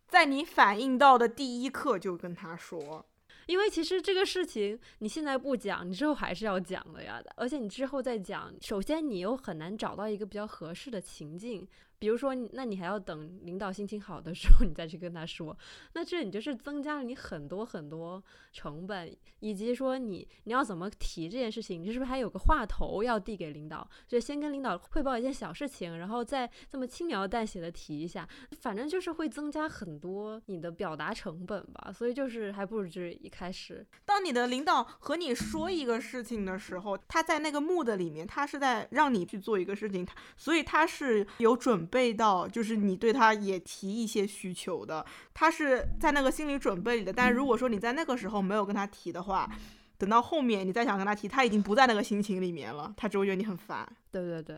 在你反应到的第一刻就跟他说。因为其实这个事情你现在不讲，你之后还是要讲的呀。而且你之后再讲，首先你又很难找到一个比较合适的情境。比如说，那你还要等领导心情好的时候，你再去跟他说。那这你就是增加了你很多很多成本，以及说你你要怎么提这件事情，你是不是还有个话头要递给领导？就先跟领导汇报一件小事情，然后再这么轻描淡写的提一下，反正就是会增加很多你的表达成本吧。所以就是还不如就是一开始，当你的领导和你说一个事情的时候，他在那个 mood 里面，他是在让你去做一个事情，所以他是有准。备到就是你对他也提一些需求的，他是在那个心理准备里的。但如果说你在那个时候没有跟他提的话，等到后面你再想跟他提，他已经不在那个心情里面了，他只会觉得你很烦。对对对，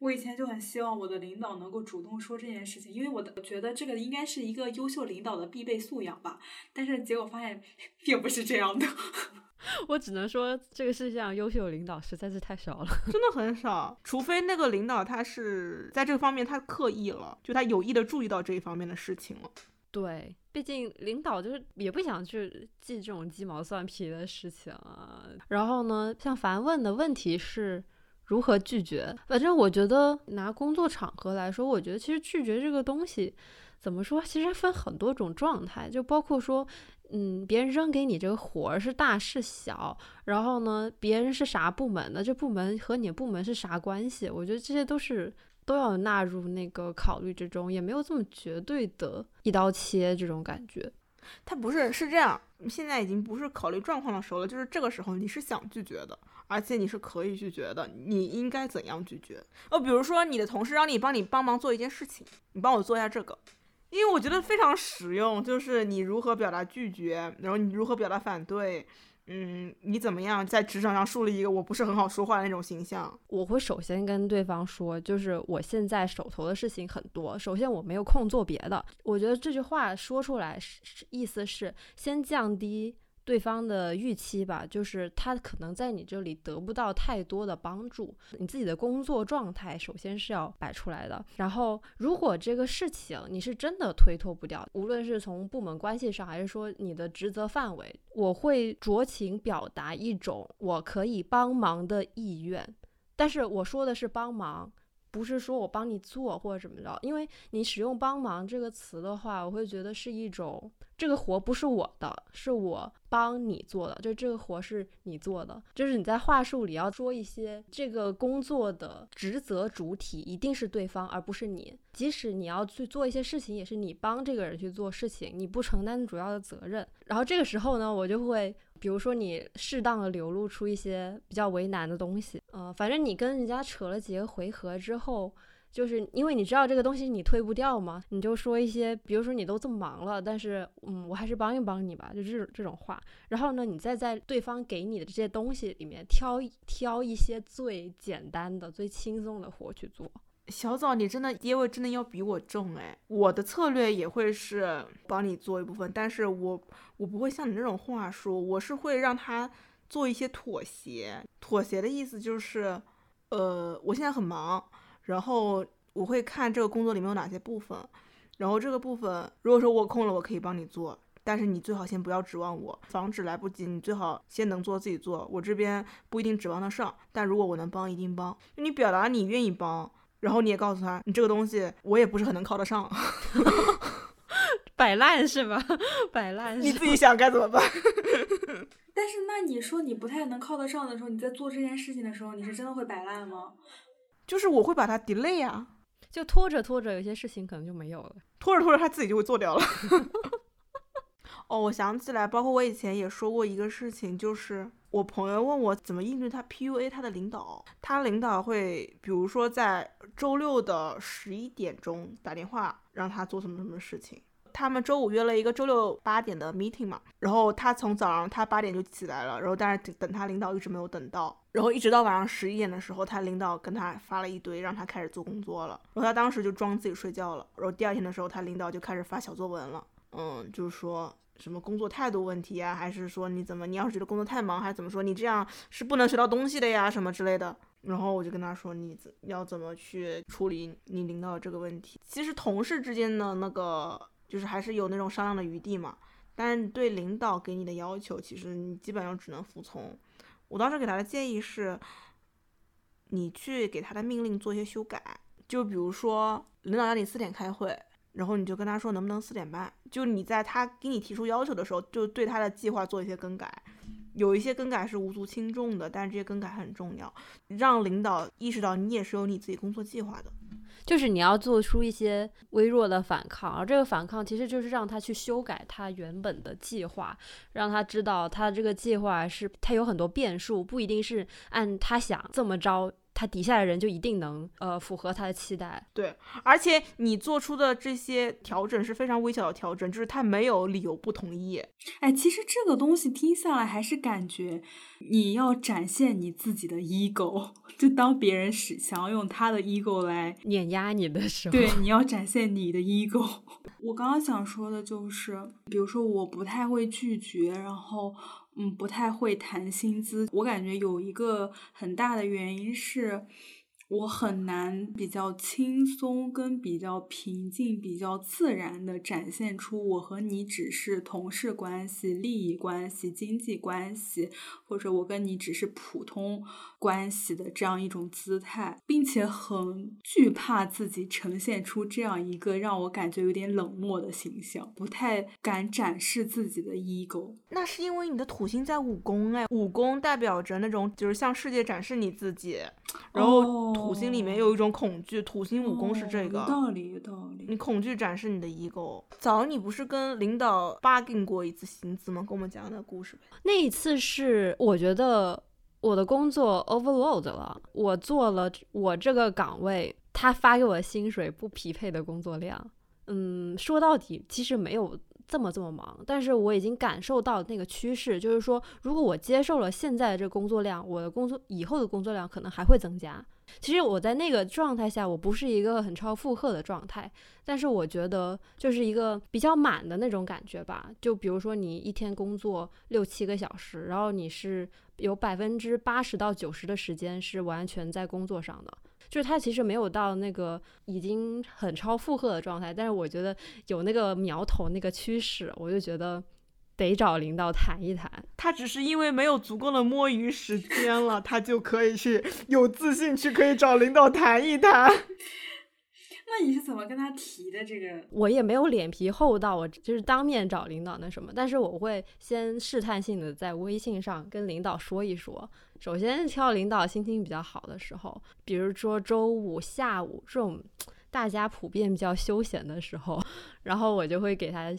我以前就很希望我的领导能够主动说这件事情，因为我的觉得这个应该是一个优秀领导的必备素养吧。但是结果发现并不是这样的。(laughs) 我只能说，这个世界上优秀领导实在是太少了，(laughs) 真的很少。除非那个领导他是在这个方面他刻意了，就他有意的注意到这一方面的事情了。对，毕竟领导就是也不想去记这种鸡毛蒜皮的事情啊。然后呢，像凡问的问题是如何拒绝，反正我觉得拿工作场合来说，我觉得其实拒绝这个东西，怎么说，其实分很多种状态，就包括说。嗯，别人扔给你这个活儿是大是小，然后呢，别人是啥部门的，这部门和你的部门是啥关系？我觉得这些都是都要纳入那个考虑之中，也没有这么绝对的一刀切这种感觉。他不是是这样，现在已经不是考虑状况的时候了，就是这个时候你是想拒绝的，而且你是可以拒绝的，你应该怎样拒绝？哦，比如说你的同事让你帮你帮忙做一件事情，你帮我做一下这个，因为我觉得非常实用，就是你如何表达拒绝，然后你如何表达反对。嗯，你怎么样在职场上树立一个我不是很好说话的那种形象？我会首先跟对方说，就是我现在手头的事情很多，首先我没有空做别的。我觉得这句话说出来是意思是先降低。对方的预期吧，就是他可能在你这里得不到太多的帮助。你自己的工作状态首先是要摆出来的。然后，如果这个事情你是真的推脱不掉，无论是从部门关系上，还是说你的职责范围，我会酌情表达一种我可以帮忙的意愿。但是我说的是帮忙，不是说我帮你做或者怎么着。因为你使用“帮忙”这个词的话，我会觉得是一种。这个活不是我的，是我帮你做的。就这个活是你做的，就是你在话术里要说一些这个工作的职责主体一定是对方，而不是你。即使你要去做一些事情，也是你帮这个人去做事情，你不承担主要的责任。然后这个时候呢，我就会，比如说你适当的流露出一些比较为难的东西，呃，反正你跟人家扯了几个回合之后。就是因为你知道这个东西你推不掉嘛？你就说一些，比如说你都这么忙了，但是嗯，我还是帮一帮你吧，就这种这种话。然后呢，你再在对方给你的这些东西里面挑挑一些最简单的、最轻松的活去做。小枣，你真的爹味真的要比我重哎！我的策略也会是帮你做一部分，但是我我不会像你这种话术，我是会让他做一些妥协。妥协的意思就是，呃，我现在很忙。然后我会看这个工作里面有哪些部分，然后这个部分如果说我空了，我可以帮你做，但是你最好先不要指望我，防止来不及，你最好先能做自己做，我这边不一定指望得上，但如果我能帮，一定帮。你表达你愿意帮，然后你也告诉他，你这个东西我也不是很能靠得上，(laughs) 摆烂是吧？摆烂，你自己想该怎么办？(laughs) 但是那你说你不太能靠得上的时候，你在做这件事情的时候，你是真的会摆烂吗？就是我会把它 delay 啊，就拖着拖着，有些事情可能就没有了。拖着拖着，他自己就会做掉了。(laughs) 哦，我想起来，包括我以前也说过一个事情，就是我朋友问我怎么应对他 PUA 他的领导，他领导会比如说在周六的十一点钟打电话让他做什么什么事情。他们周五约了一个周六八点的 meeting 嘛，然后他从早上他八点就起来了，然后但是等他领导一直没有等到，然后一直到晚上十一点的时候，他领导跟他发了一堆，让他开始做工作了，然后他当时就装自己睡觉了，然后第二天的时候，他领导就开始发小作文了，嗯，就是说什么工作态度问题啊，还是说你怎么，你要是觉得工作太忙，还是怎么说，你这样是不能学到东西的呀，什么之类的，然后我就跟他说，你要怎么去处理你领导这个问题？其实同事之间的那个。就是还是有那种商量的余地嘛，但是对领导给你的要求，其实你基本上只能服从。我当时给他的建议是，你去给他的命令做一些修改，就比如说领导让你四点开会，然后你就跟他说能不能四点半，就你在他给你提出要求的时候，就对他的计划做一些更改。有一些更改是无足轻重的，但是这些更改很重要，让领导意识到你也是有你自己工作计划的。就是你要做出一些微弱的反抗，而这个反抗其实就是让他去修改他原本的计划，让他知道他这个计划是他有很多变数，不一定是按他想这么着。他底下的人就一定能呃符合他的期待，对，而且你做出的这些调整是非常微小的调整，就是他没有理由不同意。哎，其实这个东西听下来还是感觉你要展现你自己的 ego，就当别人是想要用他的 ego 来碾压你的时候，对，(laughs) 你要展现你的 ego。(laughs) 我刚刚想说的就是，比如说我不太会拒绝，然后。嗯，不太会谈薪资。我感觉有一个很大的原因是，我很难比较轻松、跟比较平静、比较自然的展现出我和你只是同事关系、利益关系、经济关系，或者我跟你只是普通关系的这样一种姿态，并且很惧怕自己呈现出这样一个让我感觉有点冷漠的形象，不太敢展示自己的 ego。那是因为你的土星在五宫哎，五宫代表着那种就是向世界展示你自己，然后土星里面有一种恐惧，土星五宫是这个。哦有道理，有道理。你恐惧展示你的 ego。早，你不是跟领导 bargain 过一次薪资吗？跟我们讲讲那故事呗。那一次是我觉得我的工作 overload 了，我做了我这个岗位他发给我的薪水不匹配的工作量。嗯，说到底其实没有这么这么忙，但是我已经感受到那个趋势，就是说，如果我接受了现在的这工作量，我的工作以后的工作量可能还会增加。其实我在那个状态下，我不是一个很超负荷的状态，但是我觉得就是一个比较满的那种感觉吧。就比如说你一天工作六七个小时，然后你是有百分之八十到九十的时间是完全在工作上的，就是它其实没有到那个已经很超负荷的状态，但是我觉得有那个苗头、那个趋势，我就觉得得找领导谈一谈。他只是因为没有足够的摸鱼时间了，他就可以去有自信去可以找领导谈一谈。(laughs) 那你是怎么跟他提的这个？我也没有脸皮厚到我就是当面找领导那什么，但是我会先试探性的在微信上跟领导说一说。首先挑领导心情比较好的时候，比如说周五下午这种大家普遍比较休闲的时候，然后我就会给他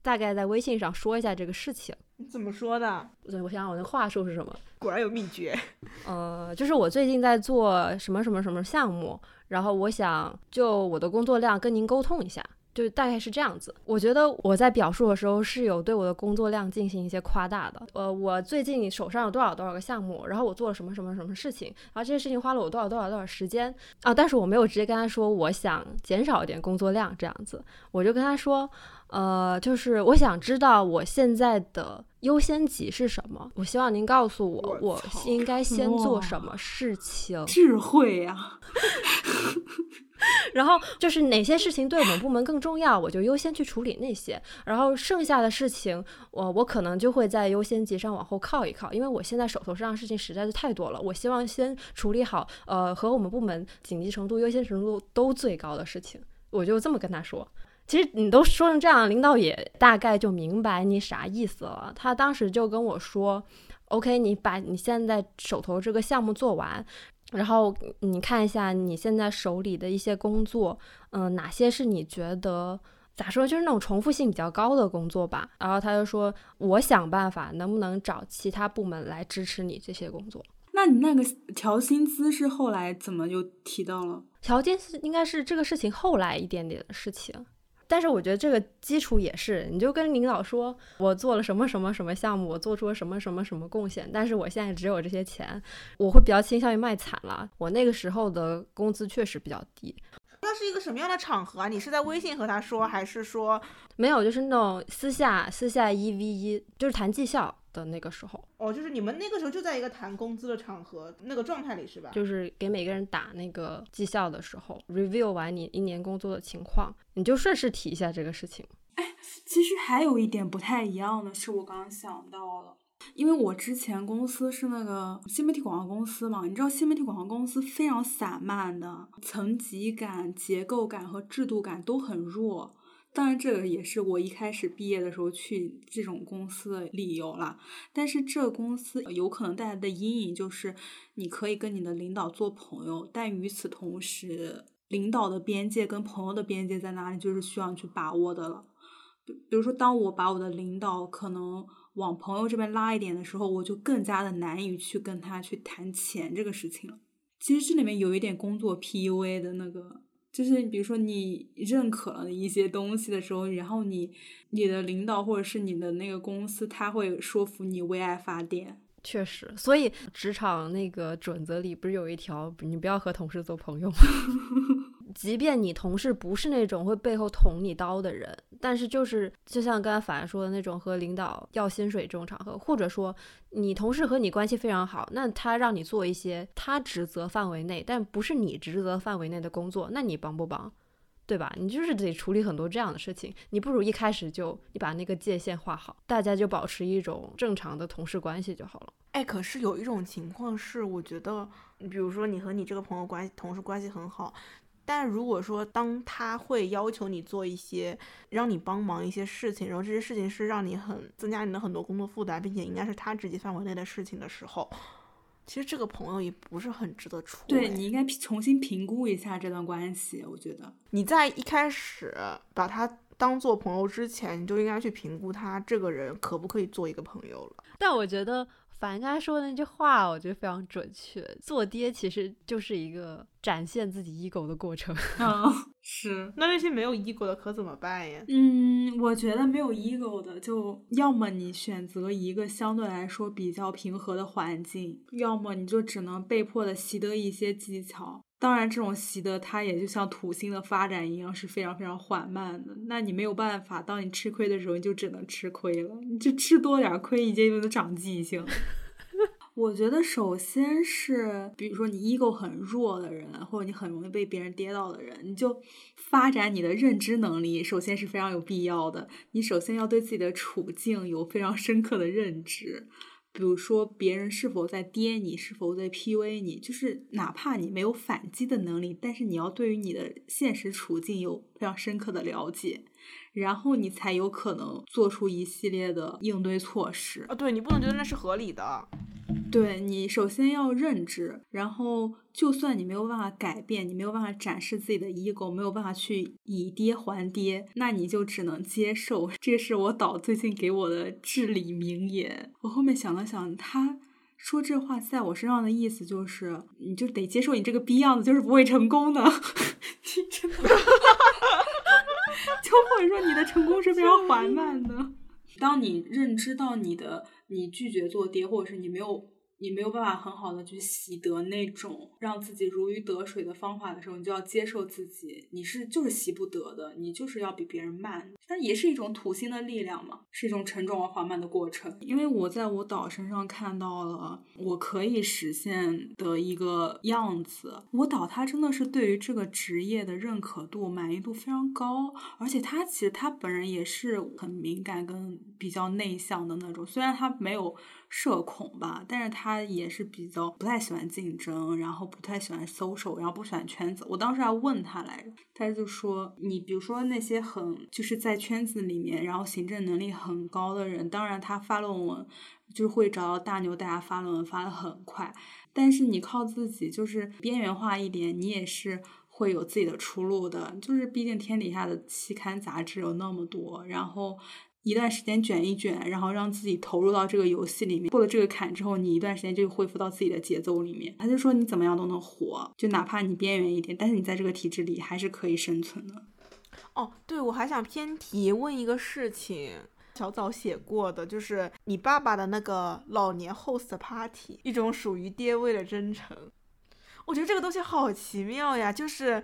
大概在微信上说一下这个事情。你怎么说的？我想想我的话术是什么？果然有秘诀。呃，就是我最近在做什么什么什么项目，然后我想就我的工作量跟您沟通一下，就大概是这样子。我觉得我在表述的时候是有对我的工作量进行一些夸大的。呃，我最近手上有多少多少个项目，然后我做了什么什么什么事情，然后这些事情花了我多少多少多少时间啊，但是我没有直接跟他说我想减少一点工作量这样子，我就跟他说。呃，就是我想知道我现在的优先级是什么。我希望您告诉我，我应该先做什么事情。智慧呀、(laughs) (laughs) 然后就是哪些事情对我们部门更重要，我就优先去处理那些。然后剩下的事情，我我可能就会在优先级上往后靠一靠，因为我现在手头上的事情实在是太多了。我希望先处理好，呃，和我们部门紧急程度、优先程度都最高的事情。我就这么跟他说。其实你都说成这样，领导也大概就明白你啥意思了。他当时就跟我说：“OK，你把你现在手头这个项目做完，然后你看一下你现在手里的一些工作，嗯、哪些是你觉得咋说，就是那种重复性比较高的工作吧。然后他就说，我想办法能不能找其他部门来支持你这些工作。那你那个调薪资是后来怎么就提到了？调薪是应该是这个事情后来一点点的事情。但是我觉得这个基础也是，你就跟领导说，我做了什么什么什么项目，我做出了什么什么什么贡献，但是我现在只有这些钱，我会比较倾向于卖惨了。我那个时候的工资确实比较低，那是一个什么样的场合啊？你是在微信和他说，还是说，没有就是那种私下私下一 v 一，就是谈绩效的那个时候，哦，就是你们那个时候就在一个谈工资的场合那个状态里是吧？就是给每个人打那个绩效的时候，review 完你一年工作的情况，你就顺势提一下这个事情。哎其实还有一点不太一样的是，我刚刚想到了。因为我之前公司是那个新媒体广告公司嘛，你知道新媒体广告公司非常散漫的，层级感、结构感和制度感都很弱。当然，这个也是我一开始毕业的时候去这种公司的理由啦。但是这个公司有可能带来的阴影就是，你可以跟你的领导做朋友，但与此同时，领导的边界跟朋友的边界在哪里，就是需要去把握的了。比如说，当我把我的领导可能往朋友这边拉一点的时候，我就更加的难以去跟他去谈钱这个事情了。其实这里面有一点工作 PUA 的那个，就是比如说你认可了一些东西的时候，然后你你的领导或者是你的那个公司，他会说服你为爱发电。确实，所以职场那个准则里不是有一条，你不要和同事做朋友吗？(laughs) 即便你同事不是那种会背后捅你刀的人，但是就是就像刚才反说的那种和领导要薪水这种场合，或者说你同事和你关系非常好，那他让你做一些他职责范围内但不是你职责范围内的工作，那你帮不帮？对吧？你就是得处理很多这样的事情，你不如一开始就你把那个界限画好，大家就保持一种正常的同事关系就好了。哎，可是有一种情况是，我觉得，比如说你和你这个朋友关系、同事关系很好，但如果说当他会要求你做一些让你帮忙一些事情，然后这些事情是让你很增加你的很多工作负担，并且应该是他职级范围内的事情的时候。其实这个朋友也不是很值得处。对你应该重新评估一下这段关系，我觉得你在一开始把他当做朋友之前，你就应该去评估他这个人可不可以做一个朋友了。但我觉得。凡刚才说的那句话，我觉得非常准确。做爹其实就是一个展现自己 ego 的过程。(laughs) 嗯，是。那那些没有 ego 的可怎么办呀？嗯，我觉得没有 ego 的，就要么你选择一个相对来说比较平和的环境，要么你就只能被迫的习得一些技巧。当然，这种习得它也就像土星的发展一样，是非常非常缓慢的。那你没有办法，当你吃亏的时候，你就只能吃亏了。你就吃多点亏，你就能长记性。(laughs) 我觉得，首先是，比如说你 ego 很弱的人，或者你很容易被别人跌倒的人，你就发展你的认知能力，首先是非常有必要的。你首先要对自己的处境有非常深刻的认知。比如说，别人是否在跌你，是否在 PUA 你，就是哪怕你没有反击的能力，但是你要对于你的现实处境有非常深刻的了解，然后你才有可能做出一系列的应对措施。啊，对你不能觉得那是合理的。对你首先要认知，然后就算你没有办法改变，你没有办法展示自己的 ego，没有办法去以跌还跌，那你就只能接受。这是我导最近给我的至理名言。我后面想了想，他说这话在我身上的意思就是，你就得接受你这个逼样子就是不会成功的。(laughs) 你真的，(laughs) 就或者说你的成功是非常缓慢的。当你认知到你的，你拒绝做跌，或者是你没有。你没有办法很好的去习得那种让自己如鱼得水的方法的时候，你就要接受自己，你是就是习不得的，你就是要比别人慢。但也是一种土星的力量嘛，是一种沉重而缓慢的过程。因为我在我导身上看到了我可以实现的一个样子。我导他真的是对于这个职业的认可度、满意度非常高，而且他其实他本人也是很敏感跟比较内向的那种，虽然他没有。社恐吧，但是他也是比较不太喜欢竞争，然后不太喜欢 social，然后不喜欢圈子。我当时还问他来着，他就说：“你比如说那些很就是在圈子里面，然后行政能力很高的人，当然他发论文就是会找到大牛，大家发论文发的很快。但是你靠自己就是边缘化一点，你也是会有自己的出路的。就是毕竟天底下的期刊杂志有那么多，然后。”一段时间卷一卷，然后让自己投入到这个游戏里面。过了这个坎之后，你一段时间就恢复到自己的节奏里面。他就说你怎么样都能活，就哪怕你边缘一点，但是你在这个体制里还是可以生存的。哦，对，我还想偏题问一个事情，小枣写过的，就是你爸爸的那个老年 host party，一种属于爹味的真诚。我觉得这个东西好奇妙呀，就是，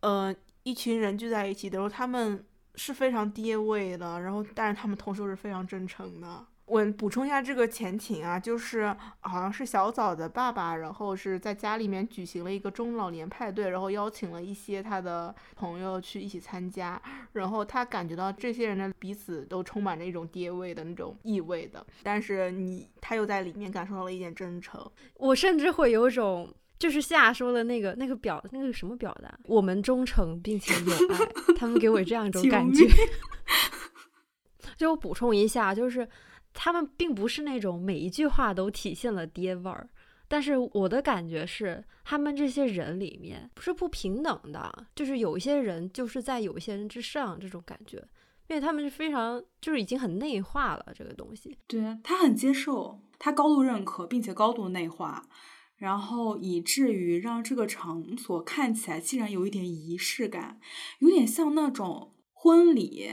呃，一群人聚在一起的时候，他们。是非常爹味的，然后但是他们同时又是非常真诚的。我补充一下这个前情啊，就是好像是小枣的爸爸，然后是在家里面举行了一个中老年派对，然后邀请了一些他的朋友去一起参加，然后他感觉到这些人的彼此都充满着一种爹味的那种意味的，但是你他又在里面感受到了一点真诚，我甚至会有种。就是夏说的那个那个表那个什么表达，我们忠诚并且有爱，他们给我这样一种 (laughs) 感觉。(laughs) 就我补充一下，就是他们并不是那种每一句话都体现了爹味儿，但是我的感觉是，他们这些人里面不是不平等的，就是有一些人就是在有一些人之上这种感觉，因为他们是非常就是已经很内化了这个东西。对他很接受，他高度认可，并且高度内化。然后以至于让这个场所看起来竟然有一点仪式感，有点像那种婚礼，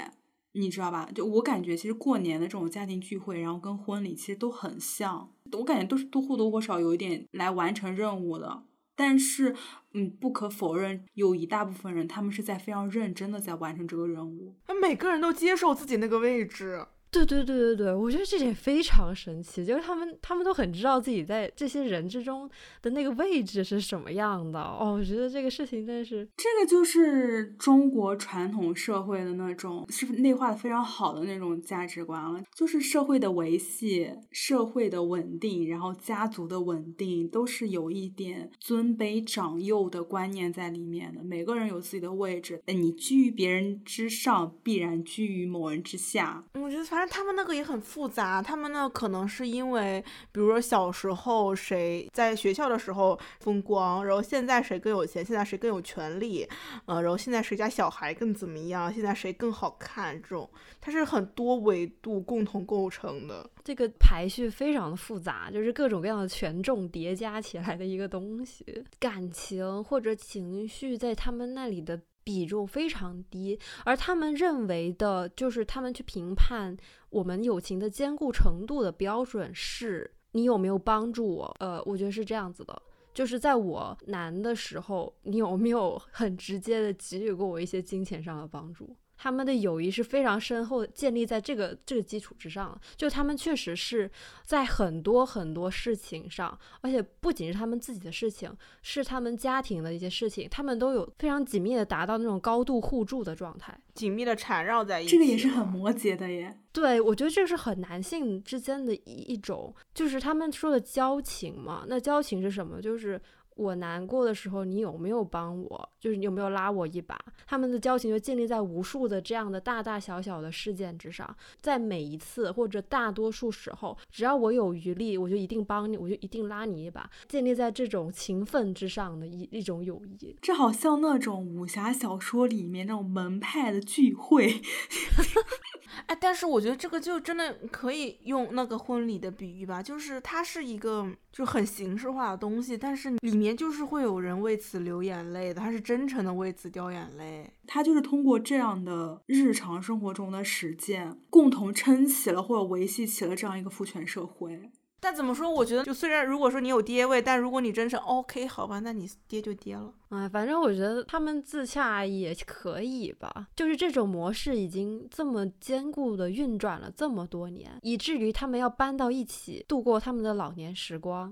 你知道吧？就我感觉，其实过年的这种家庭聚会，然后跟婚礼其实都很像，我感觉都是都或多或少有一点来完成任务的。但是，嗯，不可否认，有一大部分人他们是在非常认真的在完成这个任务。那每个人都接受自己那个位置。对对对对对，我觉得这点非常神奇，就是他们他们都很知道自己在这些人之中的那个位置是什么样的哦。我觉得这个事情真的是，这个就是中国传统社会的那种是内化的非常好的那种价值观了，就是社会的维系、社会的稳定，然后家族的稳定，都是有一点尊卑长幼的观念在里面的。每个人有自己的位置，你居于别人之上，必然居于某人之下。我觉得反正。他们那个也很复杂，他们那可能是因为，比如说小时候谁在学校的时候风光，然后现在谁更有钱，现在谁更有权利，呃，然后现在谁家小孩更怎么样，现在谁更好看，这种它是很多维度共同构成的，这个排序非常的复杂，就是各种各样的权重叠加起来的一个东西，感情或者情绪在他们那里的。比重非常低，而他们认为的，就是他们去评判我们友情的坚固程度的标准是，你有没有帮助我？呃，我觉得是这样子的，就是在我难的时候，你有没有很直接的给予过我一些金钱上的帮助？他们的友谊是非常深厚，建立在这个这个基础之上。就他们确实是在很多很多事情上，而且不仅是他们自己的事情，是他们家庭的一些事情，他们都有非常紧密的达到那种高度互助的状态，紧密的缠绕在一起。这个也是很摩羯的耶。对，我觉得这是很男性之间的一一种，就是他们说的交情嘛。那交情是什么？就是。我难过的时候，你有没有帮我？就是你有没有拉我一把？他们的交情就建立在无数的这样的大大小小的事件之上，在每一次或者大多数时候，只要我有余力，我就一定帮你，我就一定拉你一把，建立在这种情分之上的一一种友谊。这好像那种武侠小说里面那种门派的聚会。(laughs) 哎，但是我觉得这个就真的可以用那个婚礼的比喻吧，就是它是一个就很形式化的东西，但是里面就是会有人为此流眼泪的，他是真诚的为此掉眼泪，他就是通过这样的日常生活中的实践，共同撑起了或者维系起了这样一个父权社会。但怎么说？我觉得就虽然如果说你有爹味，但如果你真是，OK，好吧，那你爹就爹了。哎，反正我觉得他们自洽也可以吧。就是这种模式已经这么坚固的运转了这么多年，以至于他们要搬到一起度过他们的老年时光。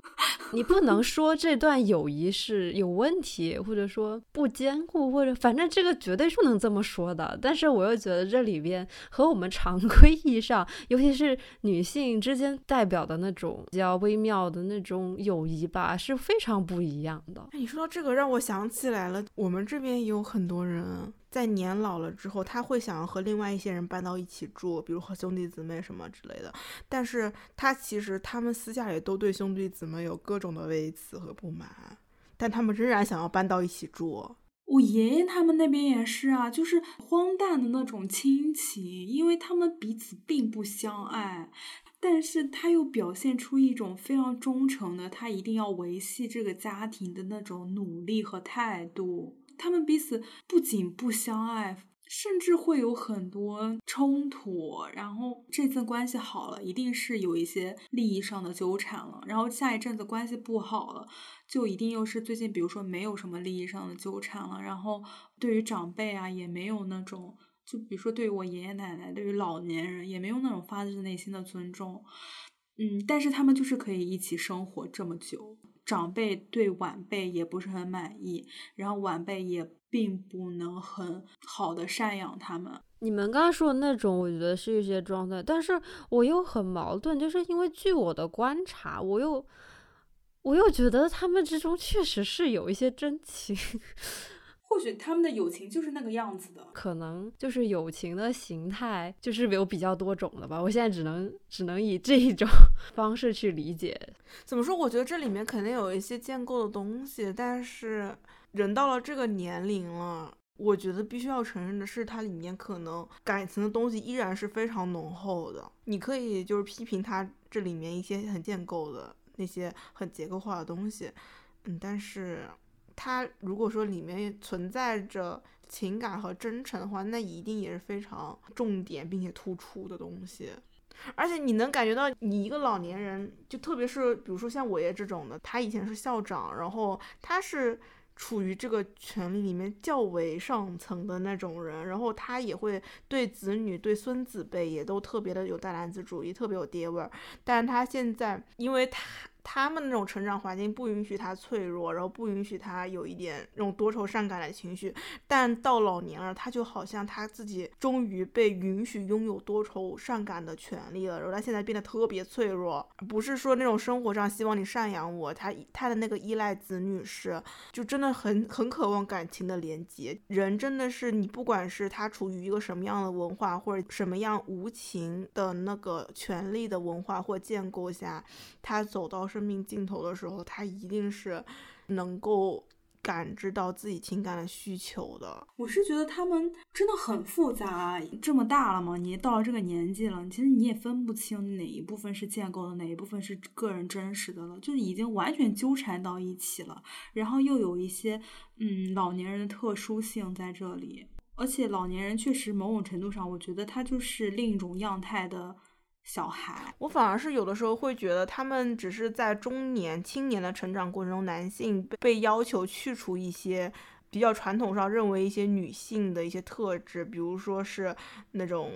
你不能说这段友谊是有问题，或者说不坚固，或者反正这个绝对不能这么说的。但是我又觉得这里边和我们常规意义上，尤其是女性之间代表的那种比较微妙的那种友谊吧，是非常不一样的。你说到这个，让我想起来了，我们这边也有很多人。在年老了之后，他会想要和另外一些人搬到一起住，比如和兄弟姊妹什么之类的。但是他其实他们私下也都对兄弟姊妹有各种的微词和不满，但他们仍然想要搬到一起住。我爷爷他们那边也是啊，就是荒诞的那种亲情，因为他们彼此并不相爱，但是他又表现出一种非常忠诚的，他一定要维系这个家庭的那种努力和态度。他们彼此不仅不相爱，甚至会有很多冲突。然后这次关系好了，一定是有一些利益上的纠缠了。然后下一阵子关系不好了，就一定又是最近，比如说没有什么利益上的纠缠了。然后对于长辈啊，也没有那种，就比如说对于我爷爷奶奶，对于老年人，也没有那种发自内心的尊重。嗯，但是他们就是可以一起生活这么久。长辈对晚辈也不是很满意，然后晚辈也并不能很好的赡养他们。你们刚刚说的那种，我觉得是一些状态，但是我又很矛盾，就是因为据我的观察，我又我又觉得他们之中确实是有一些真情。或许他们的友情就是那个样子的，可能就是友情的形态就是有比较多种的吧。我现在只能只能以这一种 (laughs) 方式去理解。怎么说？我觉得这里面肯定有一些建构的东西，但是人到了这个年龄了，我觉得必须要承认的是，它里面可能感情的东西依然是非常浓厚的。你可以就是批评它这里面一些很建构的那些很结构化的东西，嗯，但是。他如果说里面存在着情感和真诚的话，那一定也是非常重点并且突出的东西。而且你能感觉到，你一个老年人，就特别是比如说像我爷这种的，他以前是校长，然后他是处于这个权力里面较为上层的那种人，然后他也会对子女、对孙子辈也都特别的有大男子主义，特别有爹味儿。但是他现在，因为他。他们那种成长环境不允许他脆弱，然后不允许他有一点那种多愁善感的情绪。但到老年了，他就好像他自己终于被允许拥有多愁善感的权利了。然后他现在变得特别脆弱，不是说那种生活上希望你赡养我，他他的那个依赖子女是，就真的很很渴望感情的连接。人真的是你不管是他处于一个什么样的文化或者什么样无情的那个权力的文化或建构下，他走到。生命尽头的时候，他一定是能够感知到自己情感的需求的。我是觉得他们真的很复杂，这么大了嘛，你到了这个年纪了，其实你也分不清哪一部分是建构的，哪一部分是个人真实的了，就是已经完全纠缠到一起了。然后又有一些嗯老年人的特殊性在这里，而且老年人确实某种程度上，我觉得他就是另一种样态的。小孩，我反而是有的时候会觉得，他们只是在中年、青年的成长过程中，男性被要求去除一些比较传统上认为一些女性的一些特质，比如说是那种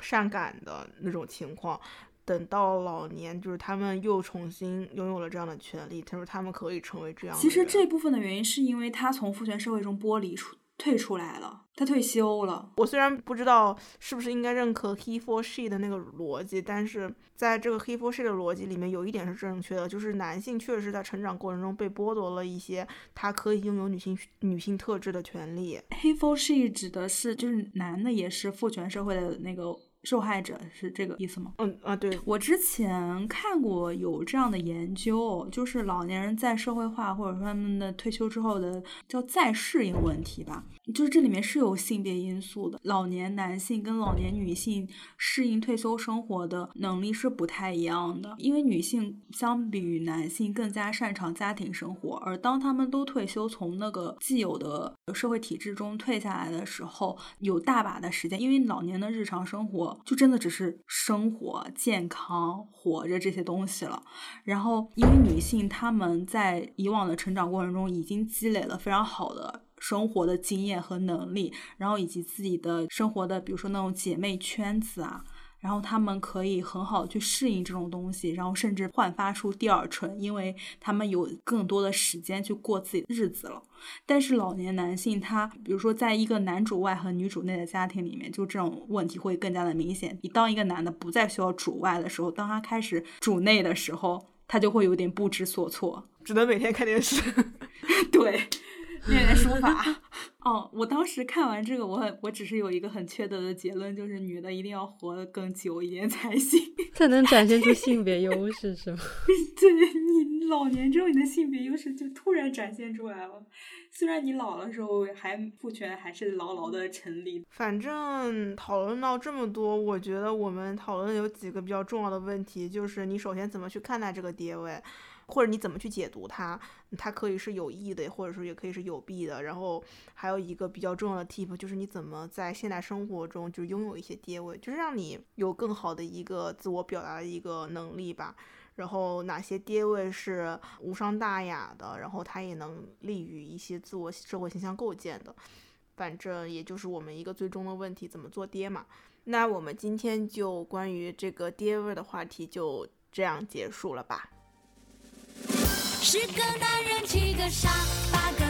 善感的那种情况。等到老年，就是他们又重新拥有了这样的权利，他说他们可以成为这样。其实这部分的原因是因为他从父权社会中剥离出。退出来了，他退休了。我虽然不知道是不是应该认可 he for she 的那个逻辑，但是在这个 he for she 的逻辑里面，有一点是正确的，就是男性确实在成长过程中被剥夺了一些他可以拥有女性女性特质的权利。he for she 指的是就是男的也是父权社会的那个。受害者是这个意思吗？嗯啊，对我之前看过有这样的研究，就是老年人在社会化或者说他们的退休之后的叫再适应问题吧。就是这里面是有性别因素的，老年男性跟老年女性适应退休生活的能力是不太一样的，因为女性相比于男性更加擅长家庭生活，而当他们都退休，从那个既有的社会体制中退下来的时候，有大把的时间，因为老年的日常生活就真的只是生活、健康、活着这些东西了。然后，因为女性她们在以往的成长过程中已经积累了非常好的。生活的经验和能力，然后以及自己的生活的，比如说那种姐妹圈子啊，然后他们可以很好的去适应这种东西，然后甚至焕发出第二春，因为他们有更多的时间去过自己的日子了。但是老年男性，他比如说在一个男主外和女主内的家庭里面，就这种问题会更加的明显。你当一个男的不再需要主外的时候，当他开始主内的时候，他就会有点不知所措，只能每天看电视。(laughs) 对。练练书法。(laughs) 哦，我当时看完这个，我很，我只是有一个很缺德的结论，就是女的一定要活得更久一点才行，(laughs) 才能展现出性别优势，是吗？(laughs) 对你老年之后，你的性别优势就突然展现出来了。虽然你老了时候还父权还是牢牢的成立。反正讨论到这么多，我觉得我们讨论有几个比较重要的问题，就是你首先怎么去看待这个爹位。或者你怎么去解读它？它可以是有益的，或者说也可以是有弊的。然后还有一个比较重要的 tip，就是你怎么在现代生活中就拥有一些爹位，就是让你有更好的一个自我表达的一个能力吧。然后哪些爹位是无伤大雅的，然后它也能利于一些自我社会形象构建的。反正也就是我们一个最终的问题，怎么做爹嘛？那我们今天就关于这个爹味的话题就这样结束了吧。十个男人，七个傻，八个